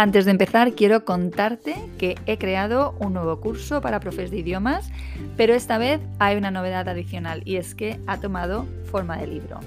Antes de empezar, quiero contarte que he creado un nuevo curso para profes de idiomas, pero esta vez hay una novedad adicional y es que ha tomado forma de libro.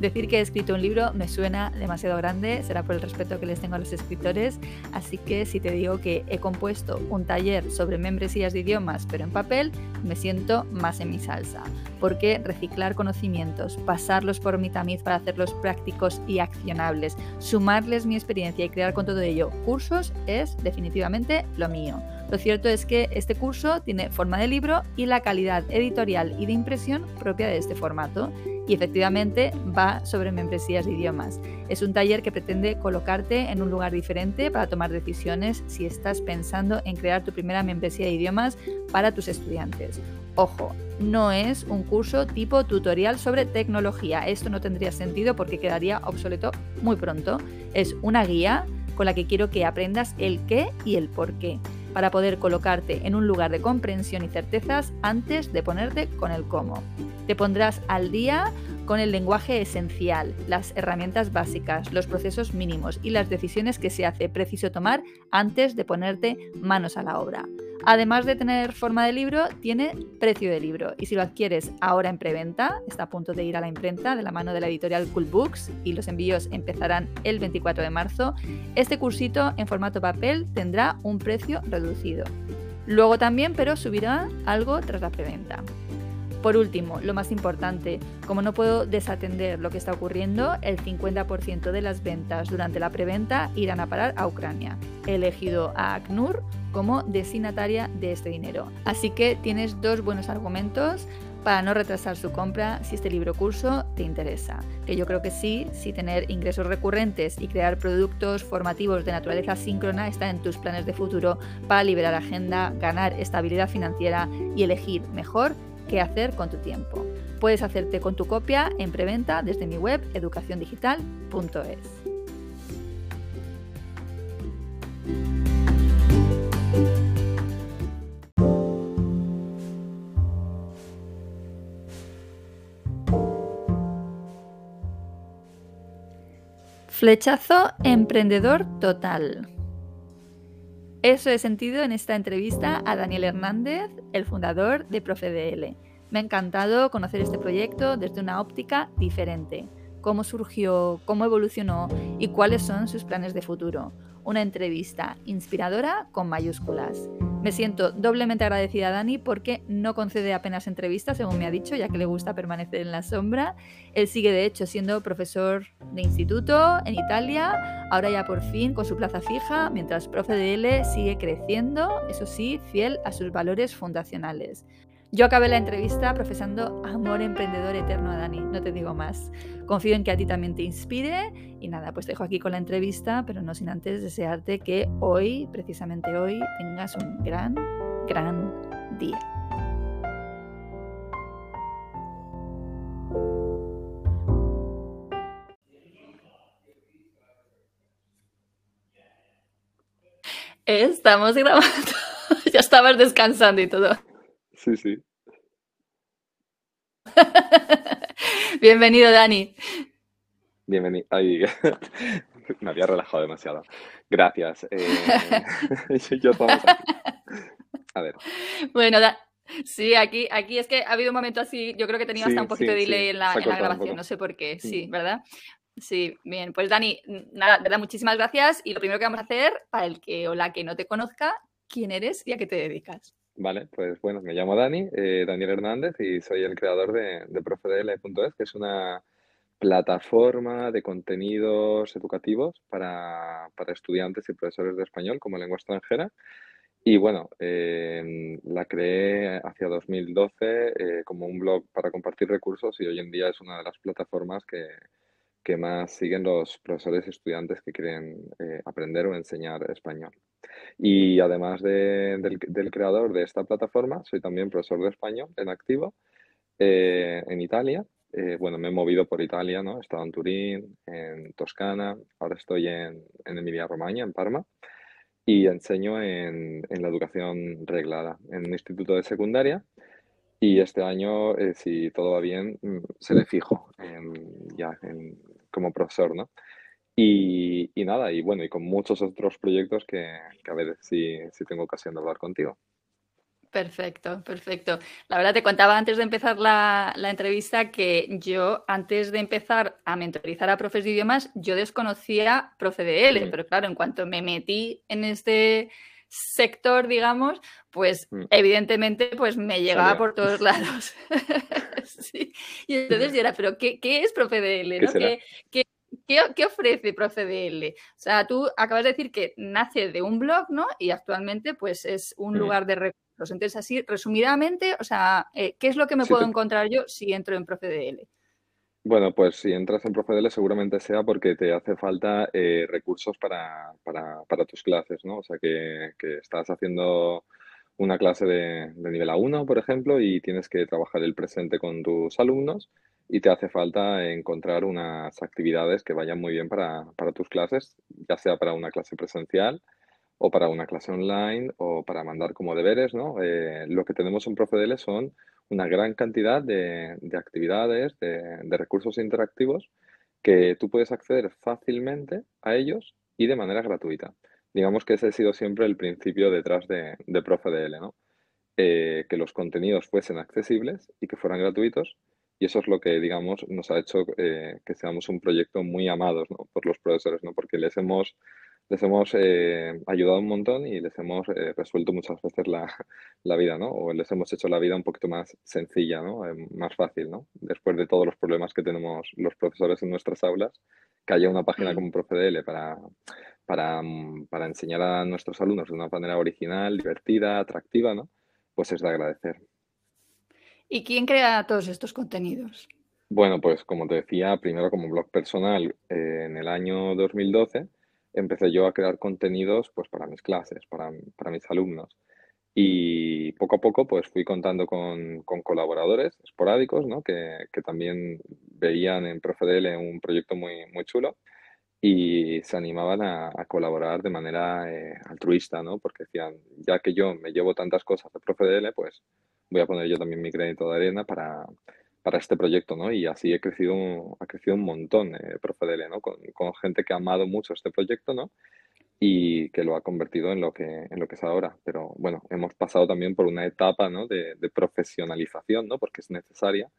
Decir que he escrito un libro me suena demasiado grande, será por el respeto que les tengo a los escritores, así que si te digo que he compuesto un taller sobre membresías de idiomas pero en papel, me siento más en mi salsa, porque reciclar conocimientos, pasarlos por mi tamiz para hacerlos prácticos y accionables, sumarles mi experiencia y crear con todo ello cursos es definitivamente lo mío. Lo cierto es que este curso tiene forma de libro y la calidad editorial y de impresión propia de este formato. Y efectivamente va sobre membresías de idiomas. Es un taller que pretende colocarte en un lugar diferente para tomar decisiones si estás pensando en crear tu primera membresía de idiomas para tus estudiantes. Ojo, no es un curso tipo tutorial sobre tecnología. Esto no tendría sentido porque quedaría obsoleto muy pronto. Es una guía con la que quiero que aprendas el qué y el por qué para poder colocarte en un lugar de comprensión y certezas antes de ponerte con el cómo. Te pondrás al día con el lenguaje esencial, las herramientas básicas, los procesos mínimos y las decisiones que se hace preciso tomar antes de ponerte manos a la obra. Además de tener forma de libro, tiene precio de libro y si lo adquieres ahora en preventa, está a punto de ir a la imprenta de la mano de la editorial Cool Books y los envíos empezarán el 24 de marzo, este cursito en formato papel tendrá un precio reducido. Luego también, pero subirá algo tras la preventa. Por último, lo más importante, como no puedo desatender lo que está ocurriendo, el 50% de las ventas durante la preventa irán a parar a Ucrania. He elegido a ACNUR como destinataria de este dinero. Así que tienes dos buenos argumentos para no retrasar su compra si este libro curso te interesa. Que yo creo que sí, si tener ingresos recurrentes y crear productos formativos de naturaleza síncrona está en tus planes de futuro para liberar agenda, ganar estabilidad financiera y elegir mejor qué hacer con tu tiempo. Puedes hacerte con tu copia en preventa desde mi web educaciondigital.es. Flechazo emprendedor total. Eso he sentido en esta entrevista a Daniel Hernández, el fundador de ProfeDL. Me ha encantado conocer este proyecto desde una óptica diferente. Cómo surgió, cómo evolucionó y cuáles son sus planes de futuro. Una entrevista inspiradora con mayúsculas. Me siento doblemente agradecida a Dani porque no concede apenas entrevistas, según me ha dicho, ya que le gusta permanecer en la sombra. Él sigue, de hecho, siendo profesor de instituto en Italia, ahora ya por fin con su plaza fija, mientras profe sigue creciendo, eso sí, fiel a sus valores fundacionales. Yo acabé la entrevista profesando amor emprendedor eterno a Dani, no te digo más. Confío en que a ti también te inspire y nada, pues te dejo aquí con la entrevista, pero no sin antes desearte que hoy, precisamente hoy, tengas un gran, gran día. Estamos grabando. ya estabas descansando y todo. Sí, sí. Bienvenido, Dani. Bienvenido. Ay, me había relajado demasiado. Gracias. Eh, yo A ver. Bueno, sí, aquí, aquí es que ha habido un momento así, yo creo que tenía hasta un poquito de delay en, la, en la grabación, no sé por qué, sí, ¿verdad? Sí, bien. Pues Dani, nada, verdad, muchísimas gracias. Y lo primero que vamos a hacer, para el que o la que no te conozca, ¿quién eres y a qué te dedicas? Vale, pues bueno, me llamo Dani, eh, Daniel Hernández, y soy el creador de, de Profedl.es, que es una plataforma de contenidos educativos para, para, estudiantes y profesores de español como lengua extranjera. Y bueno, eh, la creé hacia 2012 eh, como un blog para compartir recursos y hoy en día es una de las plataformas que, que más siguen los profesores y estudiantes que quieren eh, aprender o enseñar español. Y además del, creador de esta plataforma, soy también profesor de español en activo eh, en Italia. Eh, bueno, me he movido por Italia, ¿no? He estado en Turín, en Toscana, ahora estoy en, en Emilia-Romagna, en Parma, y enseño en, en, la educación reglada, en un instituto de secundaria. Y este año, si todo va bien, mm, seré fijo ya como profesor, ¿no? Y, y, nada, y bueno, y con muchos otros proyectos que, que a ver si, si tengo ocasión de hablar contigo. Perfecto, perfecto. La verdad te contaba antes de empezar la, entrevista que yo, antes de empezar a mentorizar a profes de idiomas, yo desconocía ProfeDL, mm. pero claro, en cuanto me metí en este sector, digamos, pues mm. evidentemente pues me llegaba por todos lados. Y entonces yo era, pero ¿qué, qué es ProfeDL? ¿Qué, ¿Qué, ofrece ProfeDL? O sea, tú acabas de decir que nace de un blog, ¿no? Y actualmente pues es un mm. lugar de recursos entonces, así, resumidamente, o sea, eh, ¿qué es lo que me puedo encontrar yo si entro en ProfeDL? Bueno, pues si entras en ProfeDL seguramente sea porque te hace falta eh, recursos para, tus clases, ¿no? O sea, que, estás haciendo una clase de, nivel A1, por ejemplo, y tienes que trabajar el presente con tus alumnos y te hace falta encontrar unas actividades que vayan muy bien para, para tus clases, ya sea para una clase presencial o para una clase online o para mandar como deberes, ¿no? Eh, lo que tenemos en ProfeDL son una gran cantidad de, actividades, de, recursos interactivos que tú puedes acceder fácilmente a ellos y de manera gratuita. Digamos que ese ha sido siempre el principio detrás de, de ¿no? Eh, que los contenidos fuesen accesibles y que fueran gratuitos y eso es lo que, digamos, nos ha hecho eh, que seamos un proyecto muy amados por los profesores, ¿no? porque les hemos les hemos eh, ayudado un montón y les hemos eh, resuelto muchas veces la, la, vida, ¿no? O les hemos hecho la vida un poquito más sencilla, ¿no? Eh, más fácil, ¿no? Después de todos los problemas que tenemos los profesores en nuestras aulas, que haya una página mm. como ProfeDL para, para, mm, para enseñar a nuestros alumnos de una manera original, divertida, atractiva, ¿no? Pues es de agradecer. ¿Y quién crea todos estos contenidos? Bueno, pues como te decía, primero como blog personal en el año 2012 empecé yo a crear contenidos pues para mis clases, para, para mis alumnos. Y poco a poco pues fui contando con, con colaboradores esporádicos, ¿no? Que, que, también veían en ProfeDL un proyecto muy, muy chulo y se animaban a, a colaborar de manera eh, altruista, ¿no? Porque decían, ya que yo me llevo tantas cosas de ProfeDL, pues voy a poner yo también mi crédito de arena para, para este proyecto, ¿no? Y así he crecido, ha crecido un montón eh, ProfeDL, ¿no? Con, con, gente que ha amado mucho este proyecto, ¿no? Y que lo ha convertido en lo que, en lo que es ahora. Pero bueno, hemos pasado también por una etapa, ¿no? De, de profesionalización, ¿no? Porque es necesaria.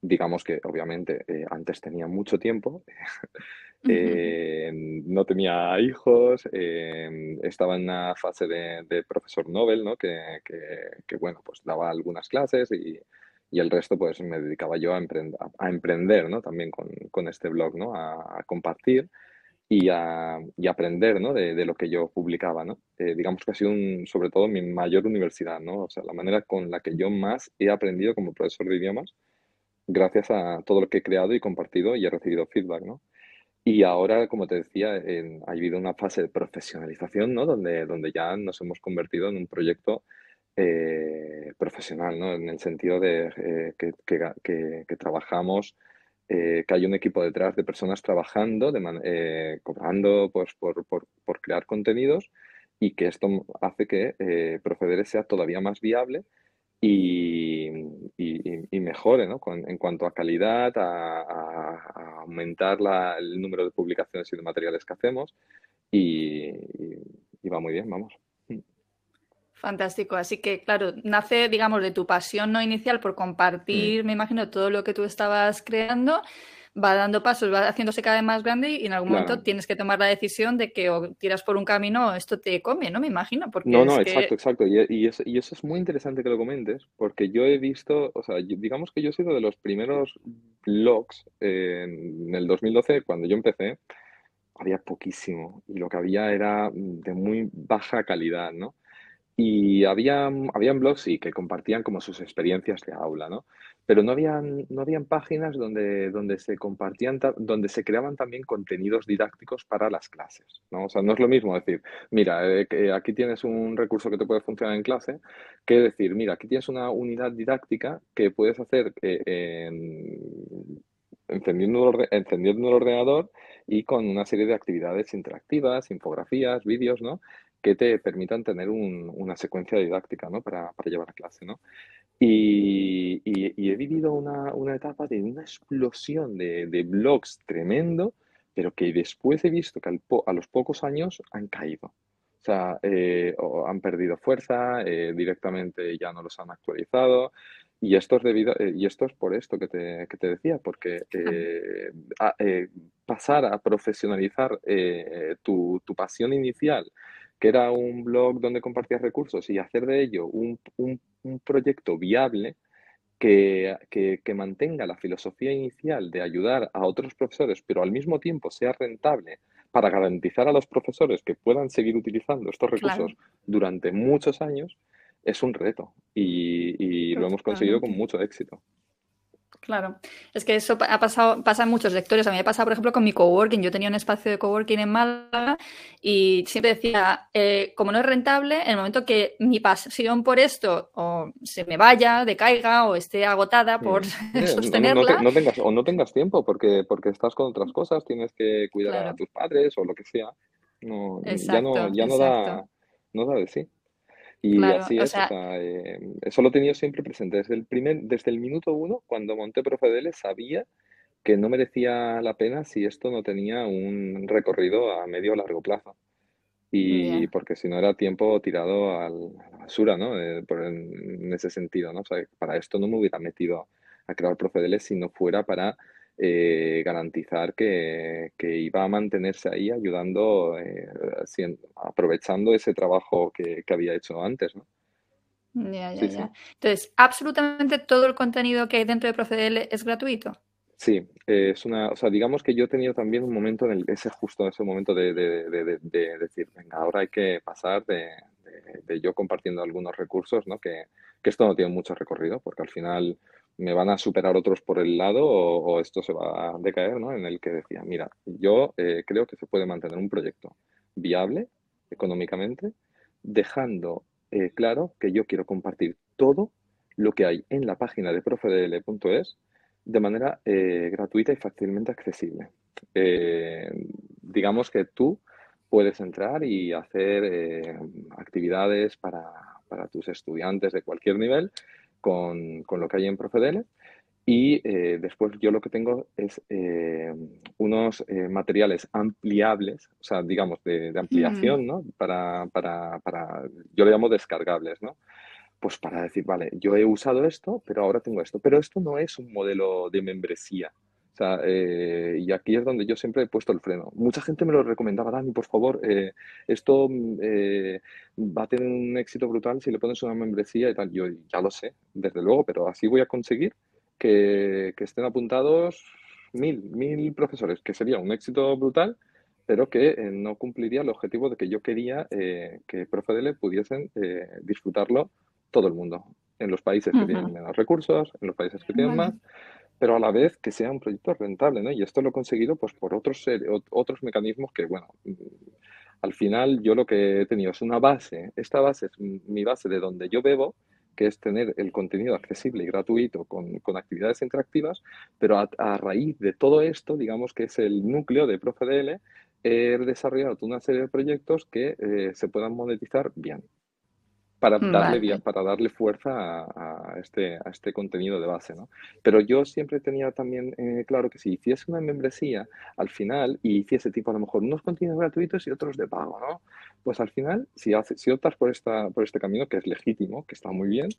Digamos que obviamente eh, antes tenía mucho tiempo, eh, no tenía hijos, eh, estaba en una fase de, de profesor Nobel, ¿no? Que, que, que, bueno, pues daba algunas clases y y el resto pues me dedicaba yo a, emprender, a emprender ¿no? también con, con, este blog, ¿no? a, compartir y a, y aprender ¿no? de, de, lo que yo publicaba. ¿no? Eh, digamos que ha sido un, sobre todo mi mayor universidad, ¿no? o sea, la manera con la que yo más he aprendido como profesor de idiomas gracias a todo lo que he creado y compartido y he recibido feedback. ¿no? Y ahora, como te decía, en, ha habido una fase de profesionalización, ¿no? Donde, donde ya nos hemos convertido en un proyecto eh, profesional, ¿no? En el sentido de eh, que, trabajamos, eh, que hay un equipo detrás de personas trabajando, de cobrando pues, por, por, crear contenidos y que esto hace que Proceder sea todavía más viable y, mejore ¿no? en cuanto a calidad, a, aumentar la, el número de publicaciones y de materiales que hacemos y va muy bien, vamos. Fantástico. Así que, claro, nace, digamos, de tu pasión no inicial por compartir, mm. me imagino, todo lo que tú estabas creando, va dando pasos, va haciéndose cada vez más grande y en algún momento tienes que tomar la decisión de que o tiras por un camino o esto te come, ¿no? Me imagino. Porque no, no, exacto, exacto. Y, y, eso, y, eso, es muy interesante que lo comentes, porque yo he visto, o sea, digamos que yo he sido de los primeros blogs en el 2012, cuando yo empecé, había poquísimo y lo que había era de muy baja calidad, ¿no? Y había, habían blogs sí, que compartían como sus experiencias de aula, ¿no? Pero no habían, no habían páginas donde, donde se compartían, donde se creaban también contenidos didácticos para las clases, ¿no? O sea, no es lo mismo decir, mira, eh, aquí tienes un recurso que te puede funcionar en clase, que decir, mira, aquí tienes una unidad didáctica que puedes hacer eh, encendiendo, encendiendo el ordenador y con una serie de actividades interactivas, infografías, vídeos, ¿no? Que te permitan tener una secuencia didáctica ¿no? para, para, llevar a clase. ¿no? Y, y, he vivido una, una, etapa de una explosión de, de blogs tremendo pero que después he visto que a los pocos años han caído. O sea, eh, o han perdido fuerza, eh, directamente ya no los han actualizado. Y esto es debido, eh, y esto es por esto que te, que te decía, porque pasar a profesionalizar tu, tu, pasión inicial, que era un blog donde compartías recursos, y hacer de ello un, un, un proyecto viable, que, que, mantenga la filosofía inicial de ayudar a otros profesores, pero al mismo tiempo sea rentable para garantizar a los profesores que puedan seguir utilizando estos recursos durante muchos años, es un reto. Y, y lo hemos conseguido con mucho éxito. Claro, es que eso ha pasado, pasa en muchos sectores. A mí me ha pasado, por ejemplo, con mi coworking. Yo tenía un espacio de coworking en Málaga y siempre decía, eh, como no es rentable, en el momento que mi pasión por esto o se me vaya, decaiga o esté agotada por sostenerla. No, tengas, o no tengas tiempo porque, porque estás con otras cosas, tienes que cuidar a tus padres o lo que sea. No, ya no, ya no da, no da de sí. Y así es, eh, eso lo he tenido siempre presente. Desde el, primer, desde el minuto uno, cuando monté Profedele, sabía que no merecía la pena si esto no tenía un recorrido a medio o largo plazo. Y porque si no era tiempo tirado a la basura, ¿no? Eh, en, ese sentido, ¿no? para esto no me hubiera metido a crear Profedele si no fuera para eh, garantizar que, iba a mantenerse ahí ayudando, eh, aprovechando ese trabajo que, había hecho antes. ¿no? Ya, ya, ya. Entonces, absolutamente todo el contenido que hay dentro de Procedel es gratuito. Sí, es una, o sea, digamos que yo he tenido también un momento en el, ese justo ese momento de, decir, venga, ahora hay que pasar de, yo compartiendo algunos recursos, ¿no? Que, que esto no tiene mucho recorrido, porque al final me van a superar otros por el lado o, esto se va a decaer, ¿no? En el que decía, mira, yo eh, creo que se puede mantener un proyecto viable económicamente, dejando eh, claro que yo quiero compartir todo lo que hay en la página de profedl.es de manera eh, gratuita y fácilmente accesible. digamos que tú puedes entrar y hacer actividades para, para tus estudiantes de cualquier nivel con, con lo que hay en Profedele. Y eh, después yo lo que tengo es eh, unos eh, materiales ampliables, o sea, digamos, de, ampliación, ¿no? Para, para, para, yo le llamo descargables, ¿no? Pues para decir, vale, yo he usado esto, pero ahora tengo esto. Pero esto no es un modelo de membresía. O sea, eh, y aquí es donde yo siempre he puesto el freno. Mucha gente me lo recomendaba, Dani, por favor, eh, esto eh, va a tener un éxito brutal si le pones una membresía y tal. Yo ya lo sé, desde luego, pero así voy a conseguir que, estén apuntados mil, mil profesores, que sería un éxito brutal, pero que no cumpliría el objetivo de que yo quería que Profedele pudiesen disfrutarlo todo el mundo, en los países que tienen menos recursos, en los países que tienen más pero a la vez que sea un proyecto rentable, ¿no? Y esto lo he conseguido pues por otros, otros mecanismos que, bueno, mm, al final yo lo que he tenido es una base, esta base es mi base de donde yo bebo, que es tener el contenido accesible y gratuito con, con actividades interactivas, pero a, raíz de todo esto, digamos que es el núcleo de ProfeDL, he desarrollado una serie de proyectos que eh, se puedan monetizar bien para darle, para darle fuerza a, este, a este contenido de base. ¿no? Pero yo siempre tenía también eh, claro que si hiciese una membresía al final y hiciese tipo a lo mejor unos contenidos gratuitos y otros de pago, ¿no? pues al final, si, hace, si optas por, esta, por este camino, que es legítimo, que está muy bien,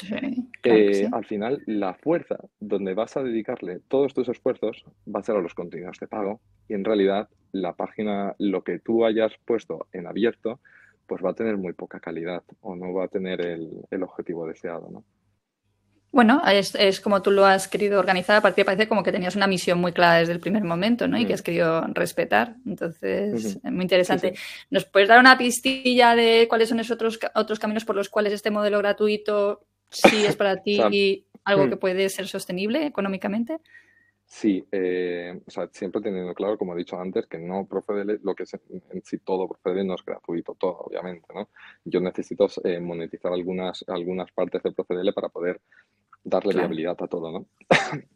eh, al final la fuerza donde vas a dedicarle todos tus esfuerzos va a ser a los contenidos de pago y en realidad la página, lo que tú hayas puesto en abierto, pues va a tener muy poca calidad o no va a tener el, objetivo deseado, ¿no? Bueno, es, como tú lo has querido organizar, a partir parece como que tenías una misión muy clara desde el primer momento, ¿no? Y que has querido respetar. Entonces, es muy interesante. ¿Nos puedes dar una pistilla de cuáles son esos otros, otros caminos por los cuales este modelo gratuito sí es para ti algo mm. que puede ser sostenible económicamente? Sí, eh, o sea, siempre teniendo claro, como he dicho antes, que no procede lo que es en sí todo procede no es gratuito todo, obviamente, ¿no? Yo necesito eh, monetizar algunas, algunas partes del procedele para poder darle viabilidad a todo, ¿no?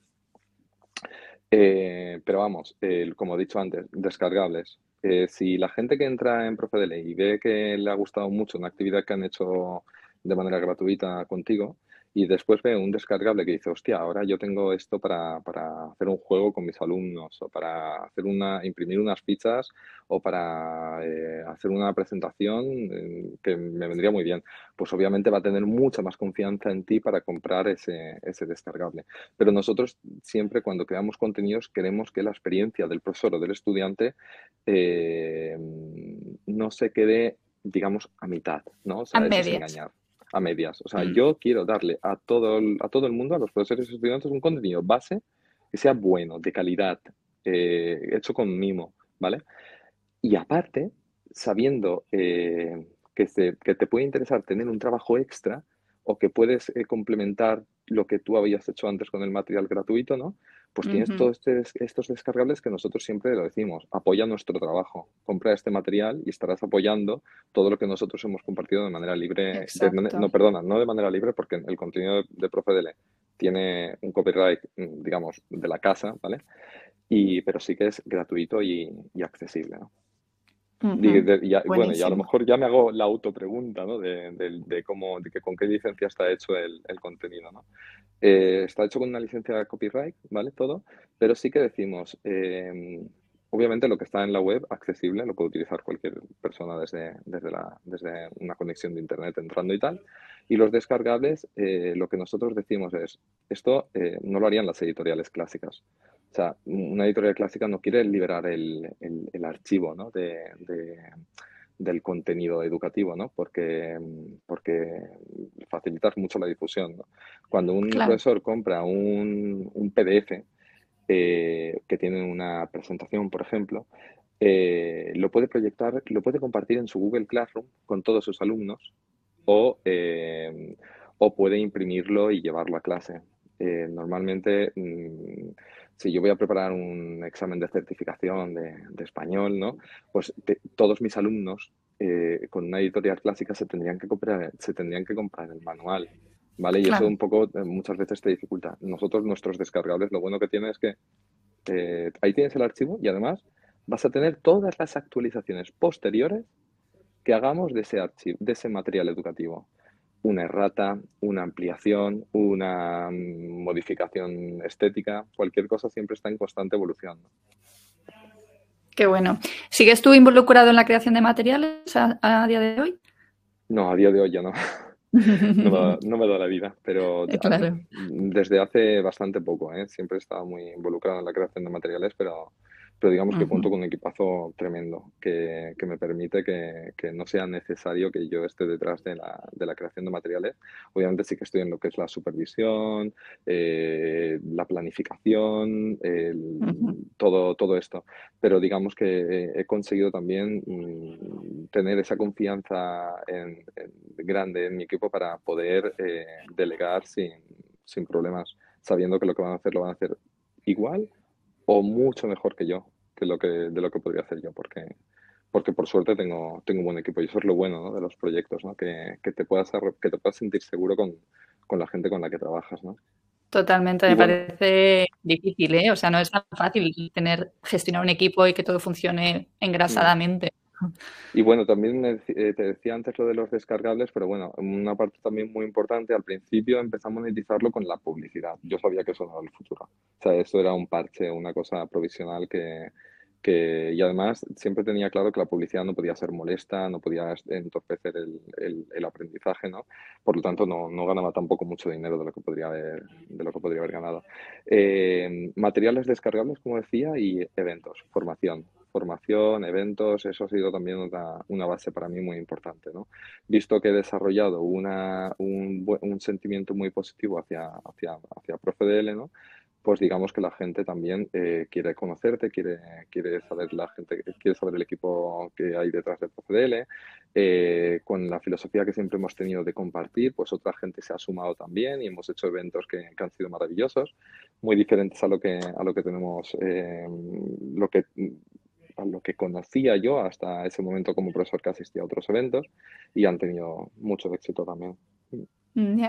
Eh, pero vamos, como he dicho antes, descargables. si la gente que entra en Procedele y ve que le ha gustado mucho una actividad que han hecho de manera gratuita contigo, y después ve un descargable que dice, hostia, ahora yo tengo esto para, para, hacer un juego con mis alumnos o para hacer una, imprimir unas fichas o para eh, hacer una presentación eh, que me vendría muy bien, pues obviamente va a tener mucha más confianza en ti para comprar ese, ese descargable. Pero nosotros siempre cuando creamos contenidos queremos que la experiencia del profesor o del estudiante eh, no se quede, digamos, a mitad, ¿no? O sea, a eso es engañar a medias. O sea, mm. yo quiero darle a todo, el, a todo el mundo, a los profesores y estudiantes, un contenido base que sea bueno, de calidad, eh, hecho con mimo, ¿vale? Y aparte, sabiendo eh, que, que, te puede interesar tener un trabajo extra o que puedes eh, complementar lo que tú habías hecho antes con el material gratuito, ¿no? Pues tienes todos este estos descargables que nosotros siempre lo decimos, apoya nuestro trabajo, compra este material y estarás apoyando todo lo que nosotros hemos compartido de manera libre, no, perdona, no de manera libre porque el contenido de ProfeDL tiene un copyright, mm, digamos, de la casa, ¿vale? Y, pero sí que es gratuito y, y accesible, ¿no? Bueno, y a lo mejor ya me hago la autopregunta, ¿no? De, de, cómo, de que con qué licencia está hecho el, el contenido, ¿no? Eh, está hecho con una licencia de copyright, ¿vale? Todo, pero sí que decimos, eh, obviamente lo que está en la web, accesible, lo puede utilizar cualquier persona desde, desde, la, desde una conexión de internet entrando y tal. Y los descargables, eh, lo que nosotros decimos es, esto no lo harían las editoriales clásicas. O sea, una editorial clásica no quiere liberar el, el, archivo ¿no? de, del contenido educativo, ¿no? Porque, porque facilitas mucho la difusión. ¿no? Cuando un profesor compra un, un PDF eh, que tiene una presentación, por ejemplo, eh, lo puede proyectar, lo puede compartir en su Google Classroom con todos sus alumnos o, eh, o puede imprimirlo y llevarlo a clase. normalmente mm, si yo voy a preparar un examen de certificación de, español, ¿no? Pues todos mis alumnos eh, con una editorial clásica se tendrían que comprar, se tendrían que comprar el manual, ¿vale? Y eso un poco eh, muchas veces te dificulta. Nosotros, nuestros descargables, lo bueno que tiene es que eh, ahí tienes el archivo y además vas a tener todas las actualizaciones posteriores que hagamos de ese archivo, de ese material educativo una errata, una ampliación, una mm, modificación estética, cualquier cosa siempre está en constante evolución. Qué bueno. ¿Sigues tú involucrado en la creación de materiales a, día de hoy? No, a día de hoy ya no. no, me da la vida, pero desde hace bastante poco, ¿eh? siempre he estado muy involucrado en la creación de materiales, pero pero digamos que cuento con un equipazo tremendo que, me permite que, no sea necesario que yo esté detrás de la, de la, creación de materiales. Obviamente sí que estoy en lo que es la supervisión, eh, la planificación, todo, todo esto, pero digamos que he conseguido también mm, tener esa confianza en, grande en mi equipo para poder eh, delegar sin, sin problemas, sabiendo que lo que van a hacer lo van a hacer igual o mucho mejor que yo, que lo que, de lo que podría hacer yo, porque, porque por suerte tengo, tengo un buen equipo y eso es lo bueno de los proyectos, ¿no? que, que, te puedas, que te puedas sentir seguro con, con la gente con la que trabajas. ¿no? Totalmente, me parece difícil, ¿eh? O sea, no es tan fácil tener, gestionar un equipo y que todo funcione engrasadamente. Y bueno, también eh, te decía antes lo de los descargables, pero bueno, una parte también muy importante, al principio empezamos a monetizarlo con la publicidad. Yo sabía que eso no era el futuro. O sea, eso era un parche, una cosa provisional que, que, y además siempre tenía claro que la publicidad no podía ser molesta, no podía entorpecer el, el, aprendizaje, ¿no? Por lo tanto, no, no, ganaba tampoco mucho dinero de lo que podría haber, de lo que podría haber ganado. Eh, materiales descargables, como decía, y eventos, formación formación, eventos, eso ha sido también una, base para mí muy importante. ¿no? Visto que he desarrollado una, un, un, sentimiento muy positivo hacia, hacia, hacia ProfeDL, ¿no? pues digamos que la gente también eh, quiere conocerte, quiere, quiere saber la gente, quiere saber el equipo que hay detrás de ProfeDL. Eh, con la filosofía que siempre hemos tenido de compartir, pues otra gente se ha sumado también y hemos hecho eventos que, que han sido maravillosos, muy diferentes a lo que, a lo que tenemos, eh, lo que lo que conocía yo hasta ese momento como profesor que asistía a otros eventos y han tenido mucho éxito también. Mm,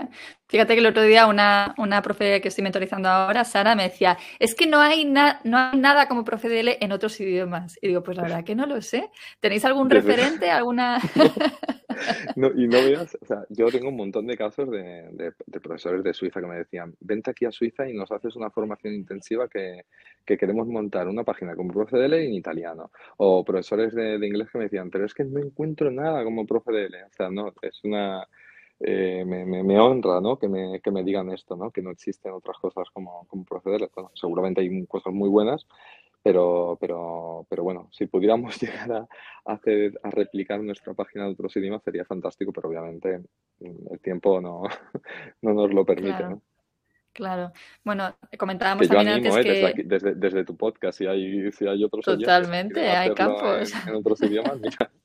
Fíjate que el otro día una, una profe que estoy mentorizando ahora, Sara, me decía, es que no hay, no hay nada como profe en otros idiomas. Y digo, pues la verdad que no lo sé. ¿Tenéis algún referente? ¿Alguna...? No, y no veas, o sea, yo tengo un montón de casos de, de, profesores de Suiza que me decían, vente aquí a Suiza y nos haces una formación intensiva que, que queremos montar una página como profe de L en italiano. O profesores de, de, inglés que me decían, pero es que no encuentro nada como profe de L. O sea, no, es una... Eh, me, me, honra ¿no? que, me, que me digan esto, ¿no? que no existen otras cosas como, como proceder. Bueno, seguramente hay cosas muy buenas, pero, pero, pero bueno, si pudiéramos llegar a, hacer, a replicar nuestra página de otros idiomas sería fantástico, pero obviamente el tiempo no, no nos lo permite. ¿no? Claro. Bueno, comentábamos también antes ¿eh? que... Desde, desde, tu podcast, si hay, si hay otros Totalmente, hay campos. En, otros idiomas, mira.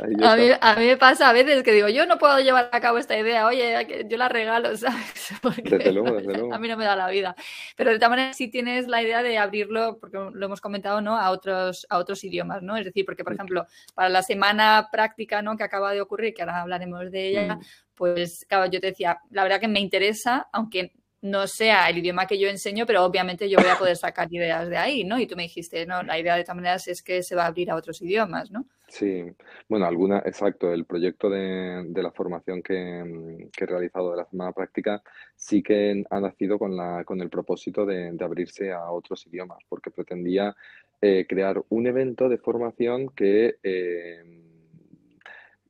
A mí, a mí, me pasa a veces que digo, yo no puedo llevar a cabo esta idea, oye, yo la regalo, ¿sabes? Porque desde luego, desde luego. A mí no me da la vida. Pero de todas maneras sí tienes la idea de abrirlo, porque lo hemos comentado, ¿no? A otros, a otros idiomas, ¿no? Es decir, porque, por ejemplo, para la semana práctica, ¿no? Que acaba de ocurrir, que ahora hablaremos de ella, mm. pues, claro, yo te decía, la verdad que me interesa, aunque no sea el idioma que yo enseño, pero obviamente yo voy a poder sacar ideas de ahí, ¿no? Y tú me dijiste, no, la idea de todas maneras es que se va a abrir a otros idiomas, ¿no? Sí, bueno, alguna, exacto, el proyecto de, de la formación que, que, he realizado de la semana práctica sí que ha nacido con, la, con el propósito de, de abrirse a otros idiomas, porque pretendía eh, crear un evento de formación que... Eh,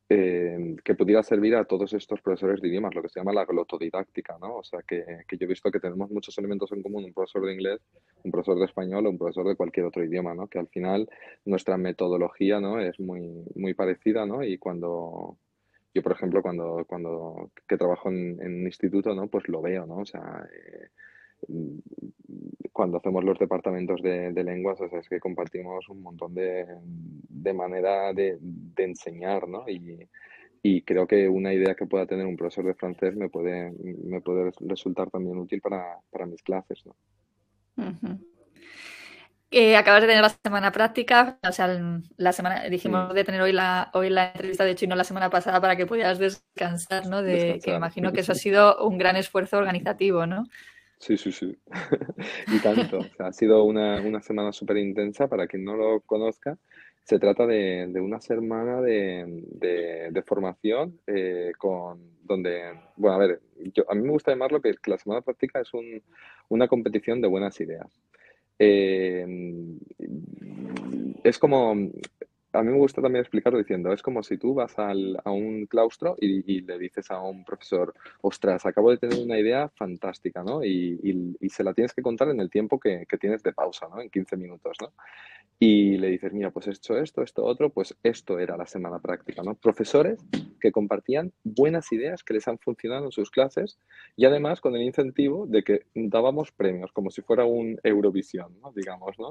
eh, que pudiera servir a todos estos profesores de idiomas, lo que se llama la glotodidáctica, ¿no? O sea, que, que, yo he visto que tenemos muchos elementos en común, un profesor de inglés, un profesor de español o un profesor de cualquier otro idioma, ¿no? Que al final nuestra metodología, ¿no? Es muy, muy parecida, ¿no? Y cuando, yo, por ejemplo, cuando, cuando que trabajo en, un instituto, ¿no? Pues lo veo, ¿no? O sea, eh, cuando hacemos los departamentos de, lenguas, es que compartimos un montón de, de manera de, enseñar, ¿no? Y, creo que una idea que pueda tener un profesor de francés me puede, me puede resultar también útil para, mis clases, ¿no? acabas de tener la semana práctica, o sea, la semana dijimos de tener hoy la hoy la entrevista de hecho no la semana pasada para que pudieras descansar, ¿no? De que imagino que eso ha sido un gran esfuerzo organizativo, ¿no? Sí, sí, sí. y tanto. ha sido una, una semana súper intensa. Para quien no lo conozca, se trata de, de una semana de, de, formación eh, con donde, bueno, a ver, yo, a mí me gusta llamarlo que, la semana práctica es un, una competición de buenas ideas. Eh, es como a mí me gusta también explicarlo diciendo, es como si tú vas al, a un claustro y, le dices a un profesor, ostras, acabo de tener una idea fantástica, ¿no? Y, y, se la tienes que contar en el tiempo que, que, tienes de pausa, ¿no? En 15 minutos, ¿no? Y le dices, mira, pues he hecho esto, esto, otro, pues esto era la semana práctica, ¿no? Profesores que compartían buenas ideas que les han funcionado en sus clases y además con el incentivo de que dábamos premios, como si fuera un Eurovisión, ¿no? Digamos, ¿no?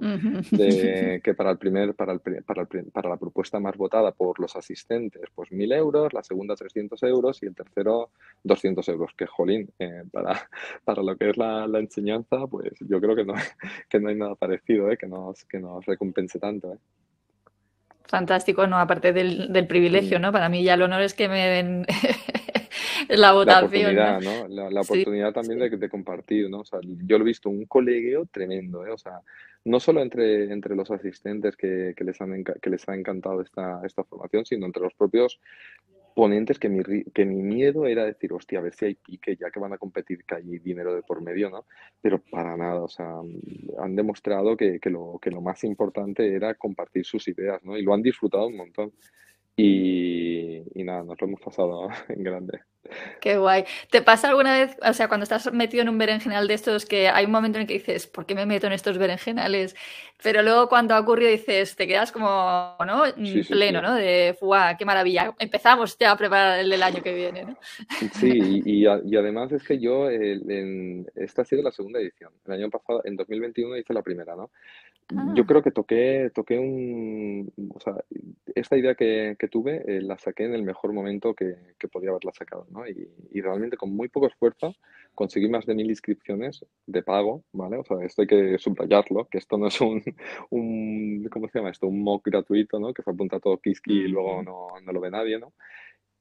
De, que para el primer, para, el, para, el, para la propuesta más votada por los asistentes, pues 1.000 euros, la segunda 300 euros y el tercero 200 euros, que jolín, eh, para, para lo que es la, la, enseñanza, pues yo creo que no, que no hay nada parecido, ¿eh? que, nos, que nos recompense tanto. ¿eh? Fantástico, ¿no? Aparte del, del privilegio, ¿no? Para mí ya el honor es que me den la votación. La oportunidad, ¿no? La, oportunidad también de, de, compartir, ¿no? O sea, yo lo he visto un colegio tremendo, ¿eh? O sea, no solo entre, entre los asistentes que, que les han, que les ha encantado esta, esta formación, sino entre los propios ponentes que mi, que mi miedo era decir, hostia, a ver si hay pique, ya que van a competir, que hay dinero de por medio, ¿no? Pero para nada, o sea, han demostrado que, que, lo, que lo más importante era compartir sus ideas, ¿no? Y lo han disfrutado un montón. Y, y nada, nos lo hemos pasado en grande. Qué guay. ¿Te pasa alguna vez, o sea, cuando estás metido en un berenjenal de estos, que hay un momento en el que dices, ¿por qué me meto en estos berenjenales? Pero luego cuando ha ocurrido dices, te quedas como, ¿no? Pleno, ¿no? De, ¡guau! ¡Qué maravilla! Empezamos ya a preparar el del año que viene, ¿no? Sí, y, y, además es que yo, en, esta ha sido la segunda edición. El año pasado, en 2021 hice la primera, ¿no? Yo creo que toqué, toqué un, o sea, esta idea que, que tuve eh, la saqué en el mejor momento que, que podía haberla sacado, ¿no? Y, y, realmente con muy poco esfuerzo conseguí más de mil inscripciones de pago, ¿vale? O sea, esto hay que subrayarlo, que esto no es un, un ¿cómo se llama esto? Un mock gratuito, ¿no? Que se apunta todo Kiski y luego no, no lo ve nadie, ¿no?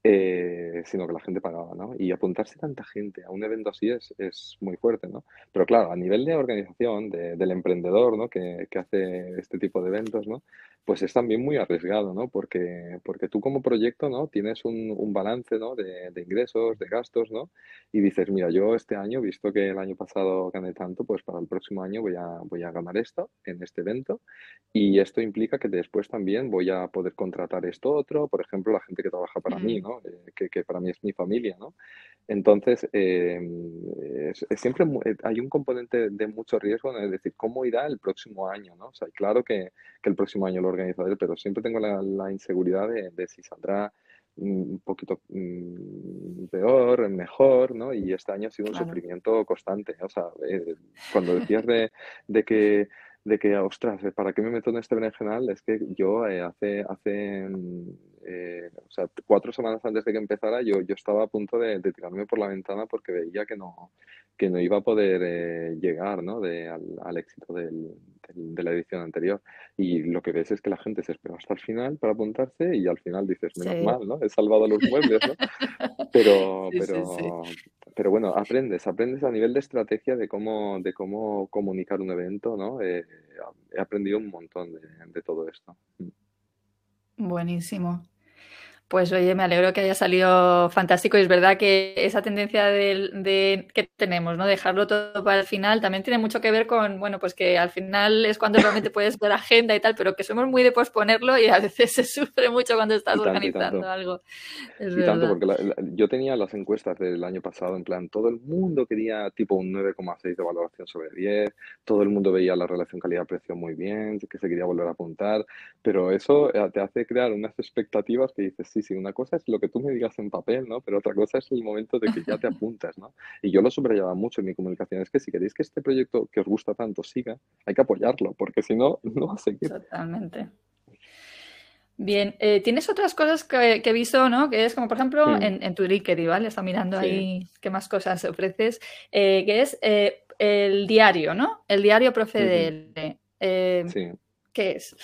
Eh, sino que la gente pagaba, ¿no? Y apuntarse tanta gente a un evento así es, es muy fuerte, ¿no? Pero claro, a nivel de organización del emprendedor, ¿no? Que, que, hace este tipo de eventos, ¿no? Pues es también muy arriesgado, ¿no? Porque, porque tú como proyecto, ¿no? Tienes un, un balance, ¿no? De, de, ingresos, de gastos, ¿no? Y dices, mira, yo este año, visto que el año pasado gané tanto, pues para el próximo año voy a, voy a ganar esto en este evento. Y esto implica que después también voy a poder contratar esto otro, por ejemplo, la gente que trabaja para mí, ¿no? Eh, que, que, para mí es mi familia, ¿no? Entonces, eh, es, es siempre eh, hay un componente de mucho riesgo en decir cómo irá el próximo año, ¿no? O sea, claro que, que el próximo año lo organizaré, pero siempre tengo la, la inseguridad de, de, si saldrá un poquito mm, peor, mejor, ¿no? Y este año ha sido un claro. sufrimiento constante, o sea, eh, cuando decías de, de que de que, ostras, ¿para qué me meto en este berenjenal? Es que yo eh, hace, hace eh, o sea, cuatro semanas antes de que empezara, yo, yo estaba a punto de, de tirarme por la ventana porque veía que no, que no iba a poder eh, llegar ¿no? de, al, al, éxito del, del, de la edición anterior. Y lo que ves es que la gente se espera hasta el final para apuntarse y al final dices, menos sí. mal, ¿no? He salvado los muebles, ¿no? Pero, sí, pero, sí, pero bueno, aprendes, aprendes a nivel de estrategia de cómo, de cómo comunicar un evento, ¿no? Eh, he aprendido un montón de, de todo esto. Buenísimo. Pues oye, me alegro que haya salido fantástico y es verdad que esa tendencia de, de, que tenemos, ¿no? Dejarlo todo para el final también tiene mucho que ver con, bueno, pues que al final es cuando realmente puedes ver agenda y tal, pero que somos muy de posponerlo y a veces se sufre mucho cuando estás tanto, organizando algo. Es y verdad. tanto, porque la, la, yo tenía las encuestas del año pasado, en plan, todo el mundo quería tipo un 9,6 de valoración sobre 10, todo el mundo veía la relación calidad-precio muy bien, que se quería volver a apuntar, pero eso eh, te hace crear unas expectativas que dices, sí, sí, una cosa es lo que tú me digas en papel, ¿no? Pero otra cosa es el momento de que ya te apuntas, ¿no? Y yo lo subrayaba mucho en mi comunicación, es que si queréis que este proyecto que os gusta tanto siga, hay que apoyarlo, porque si no, no va a seguir. Totalmente. Bien, eh, tienes otras cosas que, que, he visto, ¿no? Que es como, por ejemplo, sí. en, en, tu LinkedIn, ¿vale? Está mirando sí. ahí qué más cosas ofreces, eh, que es eh, el diario, ¿no? El diario Profe. Uh sí. ¿Qué es?